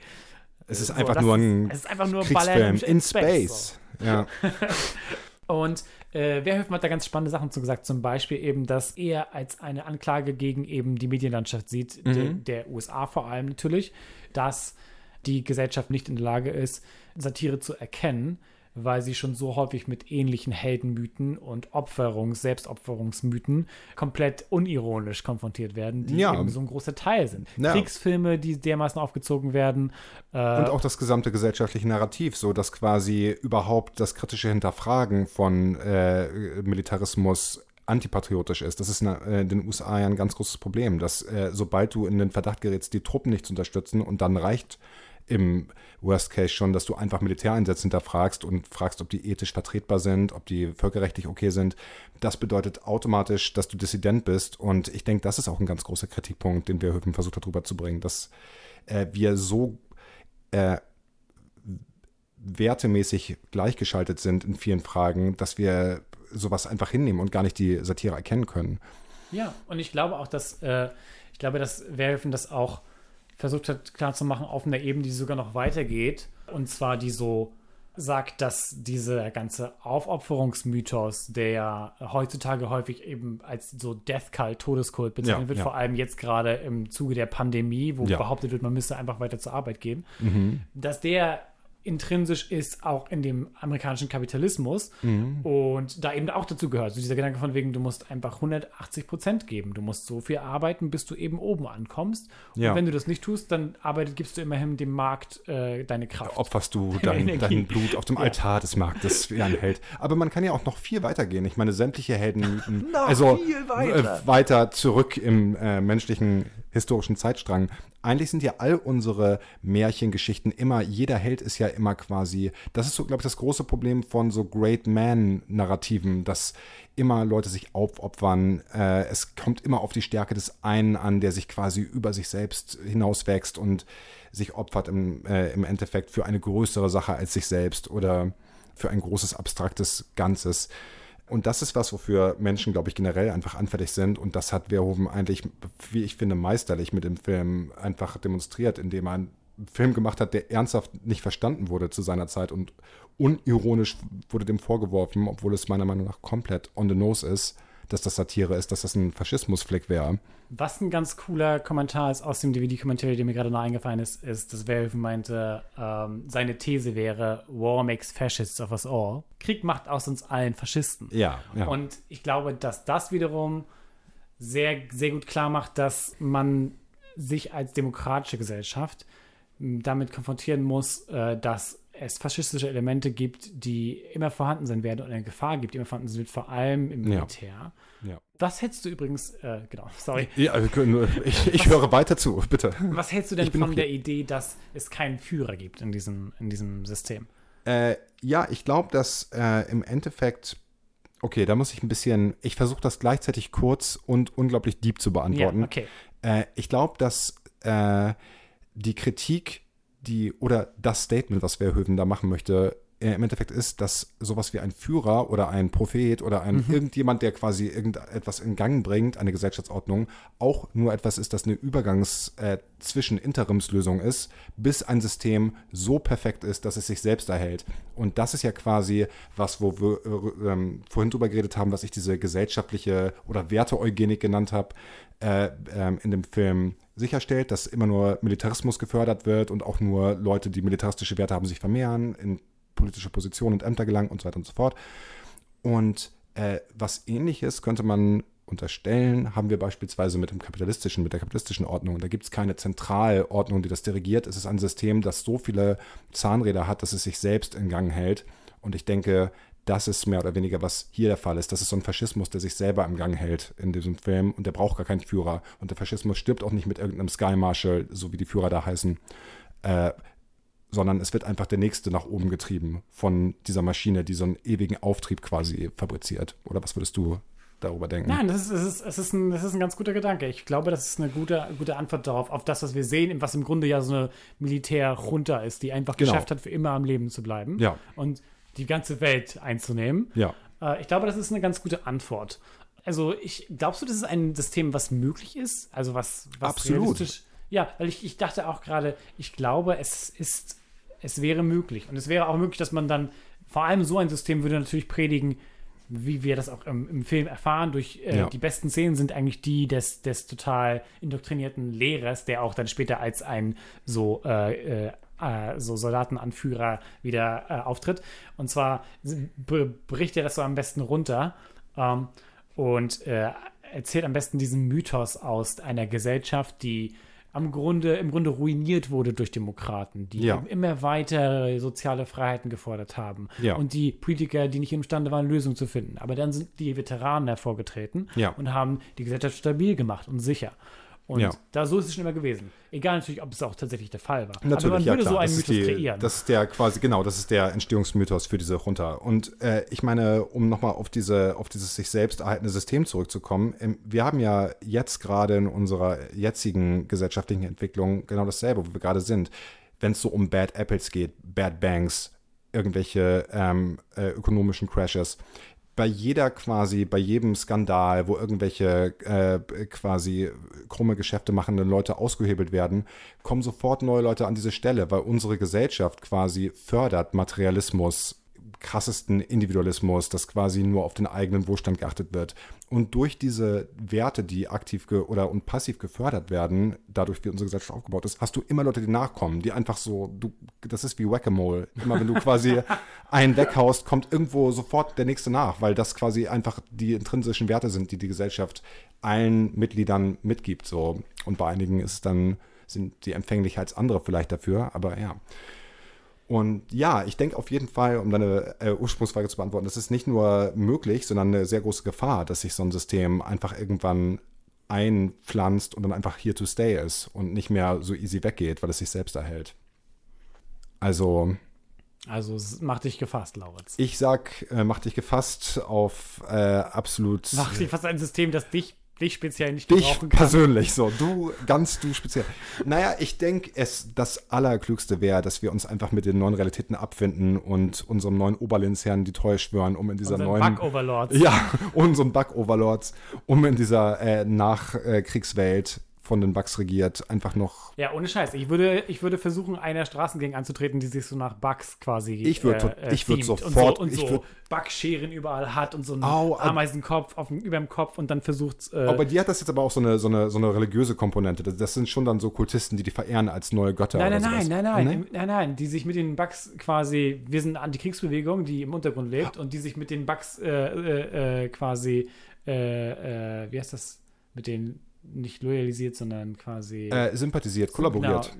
Es ist so, einfach nur ist- ein es ist einfach nur Kriegsfilm in Space, Space. Ja. [laughs] Und äh, Verhoeven hat da ganz spannende Sachen zu gesagt, zum Beispiel eben, dass er als eine Anklage gegen eben die Medienlandschaft sieht, Mhm. der, der USA vor allem natürlich, dass die Gesellschaft nicht in der Lage ist, Satire zu erkennen, weil sie schon so häufig mit ähnlichen Heldenmythen und Opferungs-, Selbstopferungsmythen komplett unironisch konfrontiert werden, die Ja. eben so ein großer Teil sind. Ja. Kriegsfilme, die dermaßen aufgezogen werden, äh, Und auch das gesamte gesellschaftliche Narrativ, so dass quasi überhaupt das kritische Hinterfragen von äh, Militarismus antipatriotisch ist. Das ist in, äh, den USA ja ein ganz großes Problem, dass äh, sobald du in den Verdacht gerätst, die Truppen nicht zu unterstützen und dann reicht im Worst Case schon, dass du einfach Militäreinsätze hinterfragst und fragst, ob die ethisch vertretbar sind, ob die völkerrechtlich okay sind. Das bedeutet automatisch, dass du Dissident bist. Und ich denke, das ist auch ein ganz großer Kritikpunkt, den wir Höfen versucht hat, drüber zu bringen, dass äh, wir so äh, wertemäßig gleichgeschaltet sind in vielen Fragen, dass wir sowas einfach hinnehmen und gar nicht die Satire erkennen können. Ja, und ich glaube auch, dass äh, ich glaube, dass Verhoeven das auch versucht hat klarzumachen auf einer Ebene, die sogar noch weitergeht. Und zwar die so sagt, dass dieser ganze Aufopferungsmythos, der ja heutzutage häufig eben als so Death Cult, Todeskult bezeichnet Ja, wird, ja. vor allem jetzt gerade im Zuge der Pandemie, wo Ja. behauptet wird, man müsste einfach weiter zur Arbeit gehen, dass der intrinsisch ist auch in dem amerikanischen Kapitalismus Mhm. und da eben auch dazu gehört. So dieser Gedanke von wegen, du musst einfach 180 Prozent geben. Du musst so viel arbeiten, bis du eben oben ankommst. Ja. Und wenn du das nicht tust, dann arbeitet, gibst du immerhin dem Markt äh, deine Kraft. Opferst du [laughs] dein, dein Blut auf dem Altar des Marktes wie ein Held. Aber man kann ja auch noch viel weiter gehen. Ich meine, sämtliche Heldenmythen, [laughs] also viel weiter. Äh, weiter zurück im äh, menschlichen historischen Zeitstrang. Eigentlich sind ja all unsere Märchengeschichten immer, jeder Held ist ja immer quasi, das ist so, glaube ich, das große Problem von so Great Man-Narrativen, dass immer Leute sich aufopfern. Äh, es kommt immer auf die Stärke des einen an, der sich quasi über sich selbst hinauswächst und sich opfert im, äh, im Endeffekt für eine größere Sache als sich selbst oder für ein großes abstraktes Ganzes. Und das ist was, wofür Menschen, glaube ich, generell einfach anfällig sind. Und das hat Verhoeven eigentlich, wie ich finde, meisterlich mit dem Film einfach demonstriert, indem er einen Film gemacht hat, der ernsthaft nicht verstanden wurde zu seiner Zeit und unironisch wurde dem vorgeworfen, obwohl es meiner Meinung nach komplett on the nose ist, dass das Satire ist, dass das ein Faschismusfleck wäre. Was ein ganz cooler Kommentar ist aus dem DVD-Kommentar, der mir gerade noch eingefallen ist, ist, dass Verhoeven meinte, ähm, seine These wäre, War makes fascists of us all. Krieg macht aus uns allen Faschisten. Ja, ja. Und ich glaube, dass das wiederum sehr, sehr gut klar macht, dass man sich als demokratische Gesellschaft damit konfrontieren muss, äh, dass es faschistische Elemente gibt, die immer vorhanden sein werden und eine Gefahr gibt, die immer vorhanden sind, vor allem im Militär. Ja. ja. Was hältst du übrigens, äh, genau, [laughs] sorry. Ja, ich, ich höre weiter zu, bitte. Was hältst du denn von der Idee, dass es keinen Führer gibt in diesem, in diesem System? Äh, ja, ich glaube, dass äh, im Endeffekt, okay, da muss ich ein bisschen, ich versuche das gleichzeitig kurz und unglaublich deep zu beantworten. Ja, okay. Äh, ich glaube, dass äh, die Kritik die oder das Statement, was Verhoeven da machen möchte, im Endeffekt ist, dass sowas wie ein Führer oder ein Prophet oder ein mhm. irgendjemand, der quasi irgendetwas in Gang bringt, eine Gesellschaftsordnung, auch nur etwas ist, das eine Übergangs- äh, zwischen Interimslösung ist, bis ein System so perfekt ist, dass es sich selbst erhält. Und das ist ja quasi was, wo wir äh, ähm, vorhin drüber geredet haben, was ich diese gesellschaftliche oder Werteeugenik genannt habe äh, äh, in dem Film sicherstellt, dass immer nur Militarismus gefördert wird und auch nur Leute, die militaristische Werte haben, sich vermehren, in politische Positionen und Ämter gelangen und so weiter und so fort. Und äh, was ähnliches könnte man unterstellen, haben wir beispielsweise mit dem kapitalistischen, mit der kapitalistischen Ordnung. Da gibt es keine Zentralordnung, die das dirigiert. Es ist ein System, das so viele Zahnräder hat, dass es sich selbst in Gang hält. Und ich denke, das ist mehr oder weniger, was hier der Fall ist. Das ist so ein Faschismus, der sich selber im Gang hält in diesem Film und der braucht gar keinen Führer. Und der Faschismus stirbt auch nicht mit irgendeinem Sky Marshal, so wie die Führer da heißen, äh, sondern es wird einfach der nächste nach oben getrieben von dieser Maschine, die so einen ewigen Auftrieb quasi fabriziert. Oder was würdest du darüber denken? Nein, das ist, das ist, das ist, ein, das ist ein ganz guter Gedanke. Ich glaube, das ist eine gute, gute Antwort darauf, auf das, was wir sehen, was im Grunde ja so eine Militär-Junta ist, die einfach genau. geschafft hat, für immer am Leben zu bleiben. Ja. Und die ganze Welt einzunehmen. Ja. Äh, ich glaube, das ist eine ganz gute Antwort. Also, ich, glaubst du, das ist ein System, was möglich ist? Also, was, was Absolut. Ja, weil ich, ich dachte auch gerade, ich glaube, es ist, es wäre möglich. Und es wäre auch möglich, dass man dann, vor allem so ein System würde natürlich predigen, wie wir das auch im, im Film erfahren, durch äh, ja. die besten Szenen sind eigentlich die des, des total indoktrinierten Lehrers, der auch dann später als ein so äh, äh, äh, so Soldatenanführer wieder äh, auftritt. Und zwar bricht er das so am besten runter ähm, und äh, erzählt am besten diesen Mythos aus einer Gesellschaft, die am Grunde, im Grunde ruiniert wurde durch Demokraten, die ja. immer weiter soziale Freiheiten gefordert haben. Ja. Und die Politiker, die nicht imstande waren, Lösungen zu finden. Aber dann sind die Veteranen hervorgetreten ja. und haben die Gesellschaft stabil gemacht und sicher. Und ja. da so ist es schon immer gewesen. Egal natürlich, ob es auch tatsächlich der Fall war. Natürlich, Aber man ja, würde klar. so einen das Mythos die, kreieren. Das ist der quasi, genau, das ist der Entstehungsmythos für diese Junta. Und äh, ich meine, um nochmal auf, diese, auf dieses sich selbst erhaltene System zurückzukommen, ähm, wir haben ja jetzt gerade in unserer jetzigen gesellschaftlichen Entwicklung genau dasselbe, wo wir gerade sind. Wenn es so um Bad Apples geht, Bad Banks, irgendwelche ähm, äh, ökonomischen Crashes, bei jeder quasi, bei jedem Skandal, wo irgendwelche äh, quasi krumme Geschäfte machende Leute ausgehebelt werden, kommen sofort neue Leute an diese Stelle, weil unsere Gesellschaft quasi fördert Materialismus, krassesten Individualismus, dass quasi nur auf den eigenen Wohlstand geachtet wird. Und durch diese Werte, die aktiv oder und passiv gefördert werden, dadurch wie unsere Gesellschaft aufgebaut ist, hast du immer Leute, die nachkommen, die einfach so, du, das ist wie Whack-a-Mole. Immer wenn du quasi [laughs] einen weghaust, kommt irgendwo sofort der nächste nach, weil das quasi einfach die intrinsischen Werte sind, die die Gesellschaft allen Mitgliedern mitgibt. So. Und bei einigen ist dann, sind die empfänglicher als andere vielleicht dafür, aber ja. Und ja, ich denke auf jeden Fall, um deine äh, Ursprungsfrage zu beantworten, das ist nicht nur möglich, sondern eine sehr große Gefahr, dass sich so ein System einfach irgendwann einpflanzt und dann einfach here to stay ist und nicht mehr so easy weggeht, weil es sich selbst erhält. Also, Also es macht dich gefasst, Lauritz. ich sag, äh, mach dich gefasst auf äh, absolut Macht dich fast ein System, das dich, dich speziell nicht dich persönlich so. Du, ganz du speziell. Naja, ich denke, es das Allerklügste wäre, dass wir uns einfach mit den neuen Realitäten abfinden und unserem neuen Oberlinzherrn die Treue schwören, um in dieser Unseren neuen. Bug-Overlords. Ja, [laughs] unseren Bug-Overlords, um in dieser äh, Nachkriegswelt von den Bugs regiert, einfach noch. Ja, ohne Scheiß. Ich würde, ich würde versuchen, einer Straßengang anzutreten, die sich so nach Bugs quasi. Ich würd tot- ich würd sofort- Und so, und so Bugscheren überall hat und so einen Au, Ameisenkopf auf dem, über dem Kopf und dann versucht. Äh, Aber dir hat das jetzt aber auch so eine, so eine, so eine religiöse Komponente. Das, das sind schon dann so Kultisten, die die verehren als neue Götter. Nein, nein, nein, nein, nein, Nee? Im- nein, nein, die sich mit den Bugs quasi, wir sind eine Antikriegsbewegung, die im Untergrund lebt und die sich mit den Bugs äh, äh, äh, quasi, äh, äh, wie heißt das, mit denen nicht loyalisiert, sondern quasi Äh, sympathisiert, kollaboriert.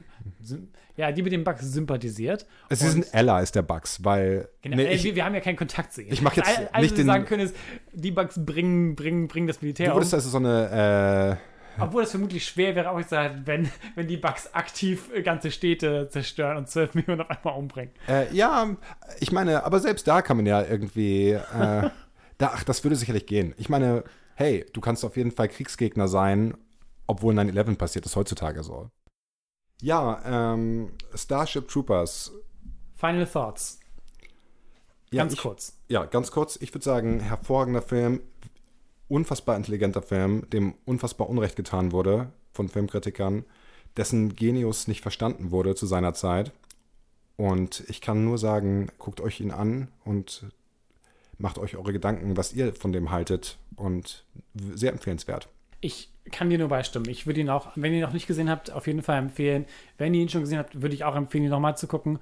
Genau. Ja, die mit den Bugs sympathisiert. Sie Und- sind Allies der Bugs, weil. Genau, nee, äh, ich, wir, wir haben ja keinen Kontakt zu ihnen. ich mach jetzt All- alles, nicht was wir sagen können, ist, die Bugs bringen, bringen, bringen das Militär du um. würdest also so eine. Äh, Obwohl es vermutlich schwer wäre, auch gesagt, wenn, wenn die Bugs aktiv äh, ganze Städte zerstören und 12 [laughs] Millionen auf einmal umbringen. Äh, ja, ich meine, aber selbst da kann man ja irgendwie. Äh, [laughs] da, ach, das würde sicherlich gehen. Ich meine, hey, du kannst auf jeden Fall Kriegsgegner sein, obwohl 9-11 passiert ist heutzutage so. Ja, ähm, Starship Troopers. Final Thoughts. Ja, Ganz ich, kurz. Ja, ganz kurz. Ich würde sagen, hervorragender Film, unfassbar intelligenter Film, dem unfassbar Unrecht getan wurde von Filmkritikern, dessen Genius nicht verstanden wurde zu seiner Zeit. Und ich kann nur sagen, guckt euch ihn an und macht euch eure Gedanken, was ihr von dem haltet. Und sehr empfehlenswert. Ich kann dir nur beistimmen. Ich würde ihn auch, wenn ihr ihn noch nicht gesehen habt, auf jeden Fall empfehlen. Wenn ihr ihn schon gesehen habt, würde ich auch empfehlen, ihn nochmal zu gucken.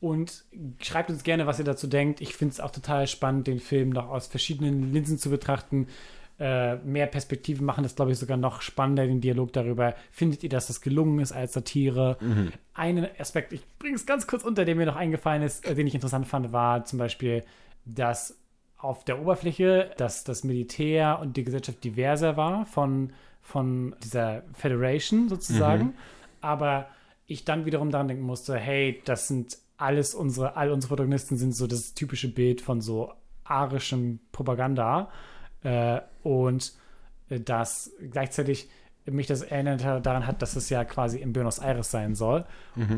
Und schreibt uns gerne, was ihr dazu denkt. Ich finde es auch total spannend, den Film noch aus verschiedenen Linsen zu betrachten. Äh, mehr Perspektiven machen das, glaube ich, sogar noch spannender, den Dialog darüber. Findet ihr, dass das gelungen ist als Satire? Einen Aspekt, ich bringe es ganz kurz unter, der mir noch eingefallen ist, äh, den ich interessant fand, war zum Beispiel, dass auf der Oberfläche, dass das Militär und die Gesellschaft diverser war von, von dieser Federation sozusagen. Aber ich dann wiederum daran denken musste, hey, das sind alles unsere, all unsere Protagonisten sind so das typische Bild von so arischem Propaganda. Äh, und äh, dass gleichzeitig mich das erinnert daran hat, dass es ja quasi in Buenos Aires sein soll.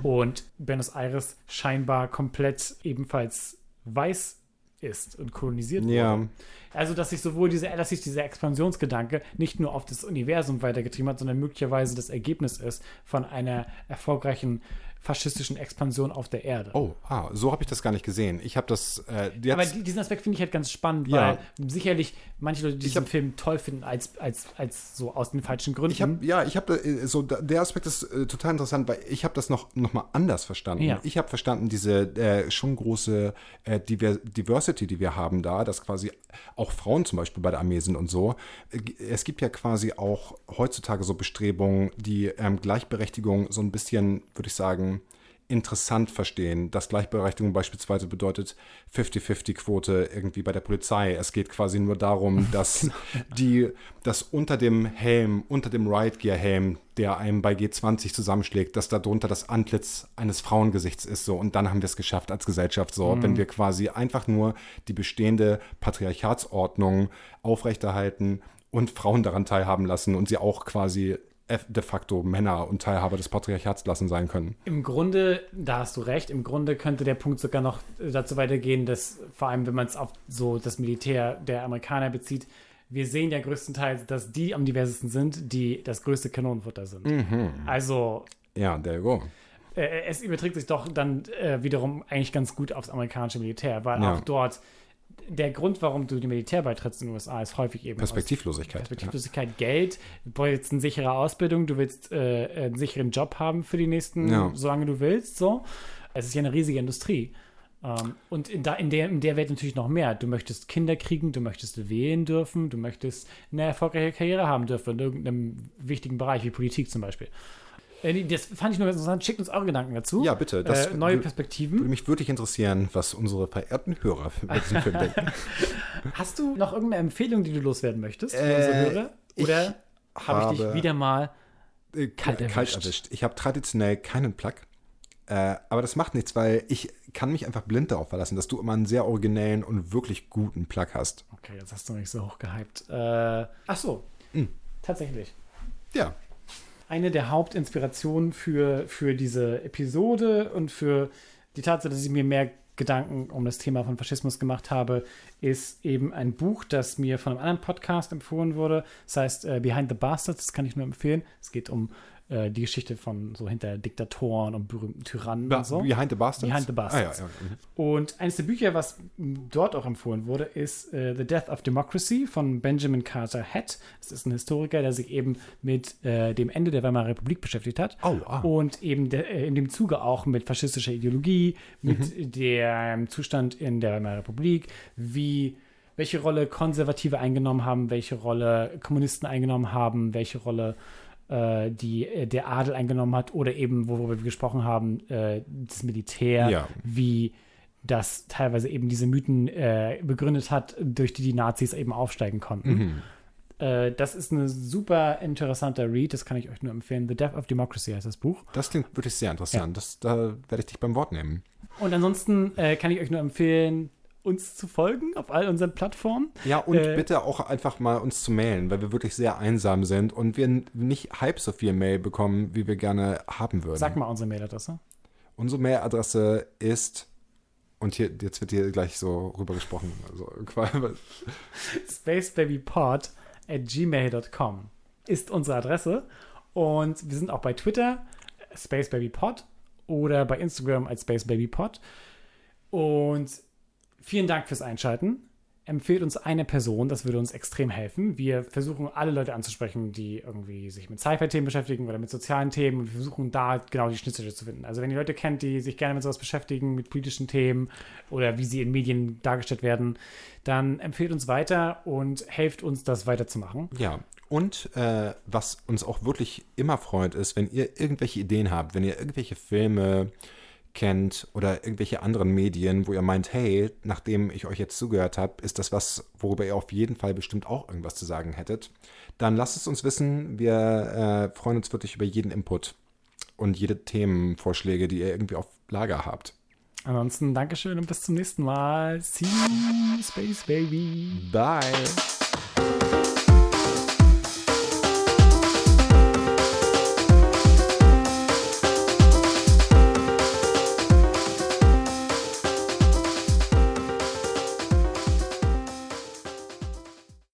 Und Buenos Aires scheinbar komplett ebenfalls weiß ist und kolonisiert Ja. wurde. Also, dass sich sowohl diese, dass sich dieser Expansionsgedanke nicht nur auf das Universum weitergetrieben hat, sondern möglicherweise das Ergebnis ist von einer erfolgreichen faschistischen Expansion auf der Erde. Oh, ah, so habe ich das gar nicht gesehen. Ich habe das äh, jetzt. Aber die, diesen Aspekt finde ich halt ganz spannend, Ja. weil sicherlich manche Leute diesen hab- Film toll finden, als, als, als so aus den falschen Gründen. Ich habe ja, ich habe äh, so der Aspekt ist äh, total interessant, weil ich habe das noch noch mal anders verstanden. Ja. Ich habe verstanden diese äh, schon große äh, Diver Diversity, die wir haben da, dass quasi auch Frauen zum Beispiel bei der Armee sind und so. Äh, Es gibt ja quasi auch heutzutage so Bestrebungen, die ähm, Gleichberechtigung so ein bisschen, würde ich sagen, interessant verstehen, dass Gleichberechtigung beispielsweise bedeutet 50-50-Quote irgendwie bei der Polizei. Es geht quasi nur darum, [laughs] dass die, dass unter dem Helm, unter dem Riot Gear Helm, der einem bei G20 zusammenschlägt, dass darunter das Antlitz eines Frauengesichts ist so. Und dann haben wir es geschafft als Gesellschaft so, wenn wir quasi einfach nur die bestehende Patriarchatsordnung aufrechterhalten und Frauen daran teilhaben lassen und sie auch quasi de facto Männer und Teilhaber des Patriarchats lassen sein können. Im Grunde, da hast du recht, im Grunde könnte der Punkt sogar noch dazu weitergehen, dass vor allem, wenn man es auf so das Militär der Amerikaner bezieht, wir sehen ja größtenteils, dass die am diversesten sind, die das größte Kanonenfutter sind. Also Ja, there you go. äh, es überträgt sich doch dann äh, wiederum eigentlich ganz gut aufs amerikanische Militär, weil Ja. auch dort der Grund, warum du dem Militär beitrittst in den USA, ist häufig eben Perspektivlosigkeit. Perspektivlosigkeit, Geld, du brauchst jetzt eine sichere Ausbildung, du willst äh, einen sicheren Job haben für die nächsten, Ja. solange du willst, so. Es ist ja eine riesige Industrie. Ähm, und in, da, in, der, in der Welt natürlich noch mehr. Du möchtest Kinder kriegen, du möchtest wählen dürfen, du möchtest eine erfolgreiche Karriere haben dürfen in irgendeinem wichtigen Bereich, wie Politik zum Beispiel. Äh, Das fand ich nur ganz interessant. Schickt uns eure Gedanken dazu. Ja, bitte. Das äh, neue Perspektiven. Würde mich wirklich interessieren, was unsere verehrten Hörer über diesen Film denken. [laughs] Hast du noch irgendeine Empfehlung, die du loswerden möchtest für Äh, unsere Hörer? Oder habe ich dich wieder mal. äh, Kalt kalt, erwischt. erwischt. Ich habe traditionell keinen Plug. Äh, aber das macht nichts, weil ich kann mich einfach blind darauf verlassen, dass du immer einen sehr originellen und wirklich guten Plug hast. Okay, jetzt hast du mich so hoch gehypt. Äh, ach so, Hm. tatsächlich. Ja. Eine der Hauptinspirationen für, für diese Episode und für die Tatsache, dass ich mir mehr Gedanken um das Thema von Faschismus gemacht habe, ist eben ein Buch, das mir von einem anderen Podcast empfohlen wurde. Das heißt äh, Behind the Bastards, das kann ich nur empfehlen. Es geht um äh, die Geschichte von so hinter Diktatoren und berühmten Tyrannen und so. Behind the Bastards? Behind the Bastards. Ah, ja, ja. mhm. Und eines der Bücher, was dort auch empfohlen wurde, ist äh, The Death of Democracy von Benjamin Carter Head. Das ist ein Historiker, der sich eben mit äh, dem Ende der Weimarer Republik beschäftigt hat. Oh, ah. Und eben der, äh, in dem Zuge auch mit faschistischer Ideologie, mit Mhm. dem Zustand in der Weimarer Republik, wie welche Rolle Konservative eingenommen haben, welche Rolle Kommunisten eingenommen haben, welche Rolle äh, die, äh, der Adel eingenommen hat oder eben, worüber wir gesprochen haben, äh, das Militär, Ja. wie das teilweise eben diese Mythen äh, begründet hat, durch die die Nazis eben aufsteigen konnten. Mhm. Äh, das ist ein super interessanter Read, das kann ich euch nur empfehlen. The Death of Democracy heißt das Buch. Das klingt wirklich sehr interessant. Das, da werde ich dich beim Wort nehmen. Und ansonsten äh, kann ich euch nur empfehlen, uns zu folgen auf all unseren Plattformen. Ja, und Äh, bitte auch einfach mal uns zu mailen, weil wir wirklich sehr einsam sind und wir nicht halb so viel Mail bekommen, wie wir gerne haben würden. Sag mal unsere Mailadresse. Unsere Mailadresse ist, und hier, jetzt wird hier gleich so rübergesprochen, also [laughs] quasi- spacebabypod at gmail.com ist unsere Adresse. Und wir sind auch bei Twitter, spacebabypod, oder bei Instagram als spacebabypod. Und vielen Dank fürs Einschalten. Empfehlt uns eine Person, das würde uns extrem helfen. Wir versuchen alle Leute anzusprechen, die irgendwie sich mit Sci-Fi-Themen beschäftigen oder mit sozialen Themen wir versuchen da genau die Schnittstelle zu finden. Also wenn ihr Leute kennt, die sich gerne mit sowas beschäftigen, mit politischen Themen oder wie sie in Medien dargestellt werden, dann empfehlt uns weiter und helft uns, das weiterzumachen. Ja, und äh, was uns auch wirklich immer freut, ist, wenn ihr irgendwelche Ideen habt, wenn ihr irgendwelche Filme kennt oder irgendwelche anderen Medien, wo ihr meint, hey, nachdem ich euch jetzt zugehört habe, ist das was, worüber ihr auf jeden Fall bestimmt auch irgendwas zu sagen hättet, dann lasst es uns wissen. Wir äh, freuen uns wirklich über jeden Input und jede Themenvorschläge, die ihr irgendwie auf Lager habt. Ansonsten Dankeschön und bis zum nächsten Mal. See you, Space Baby. Bye!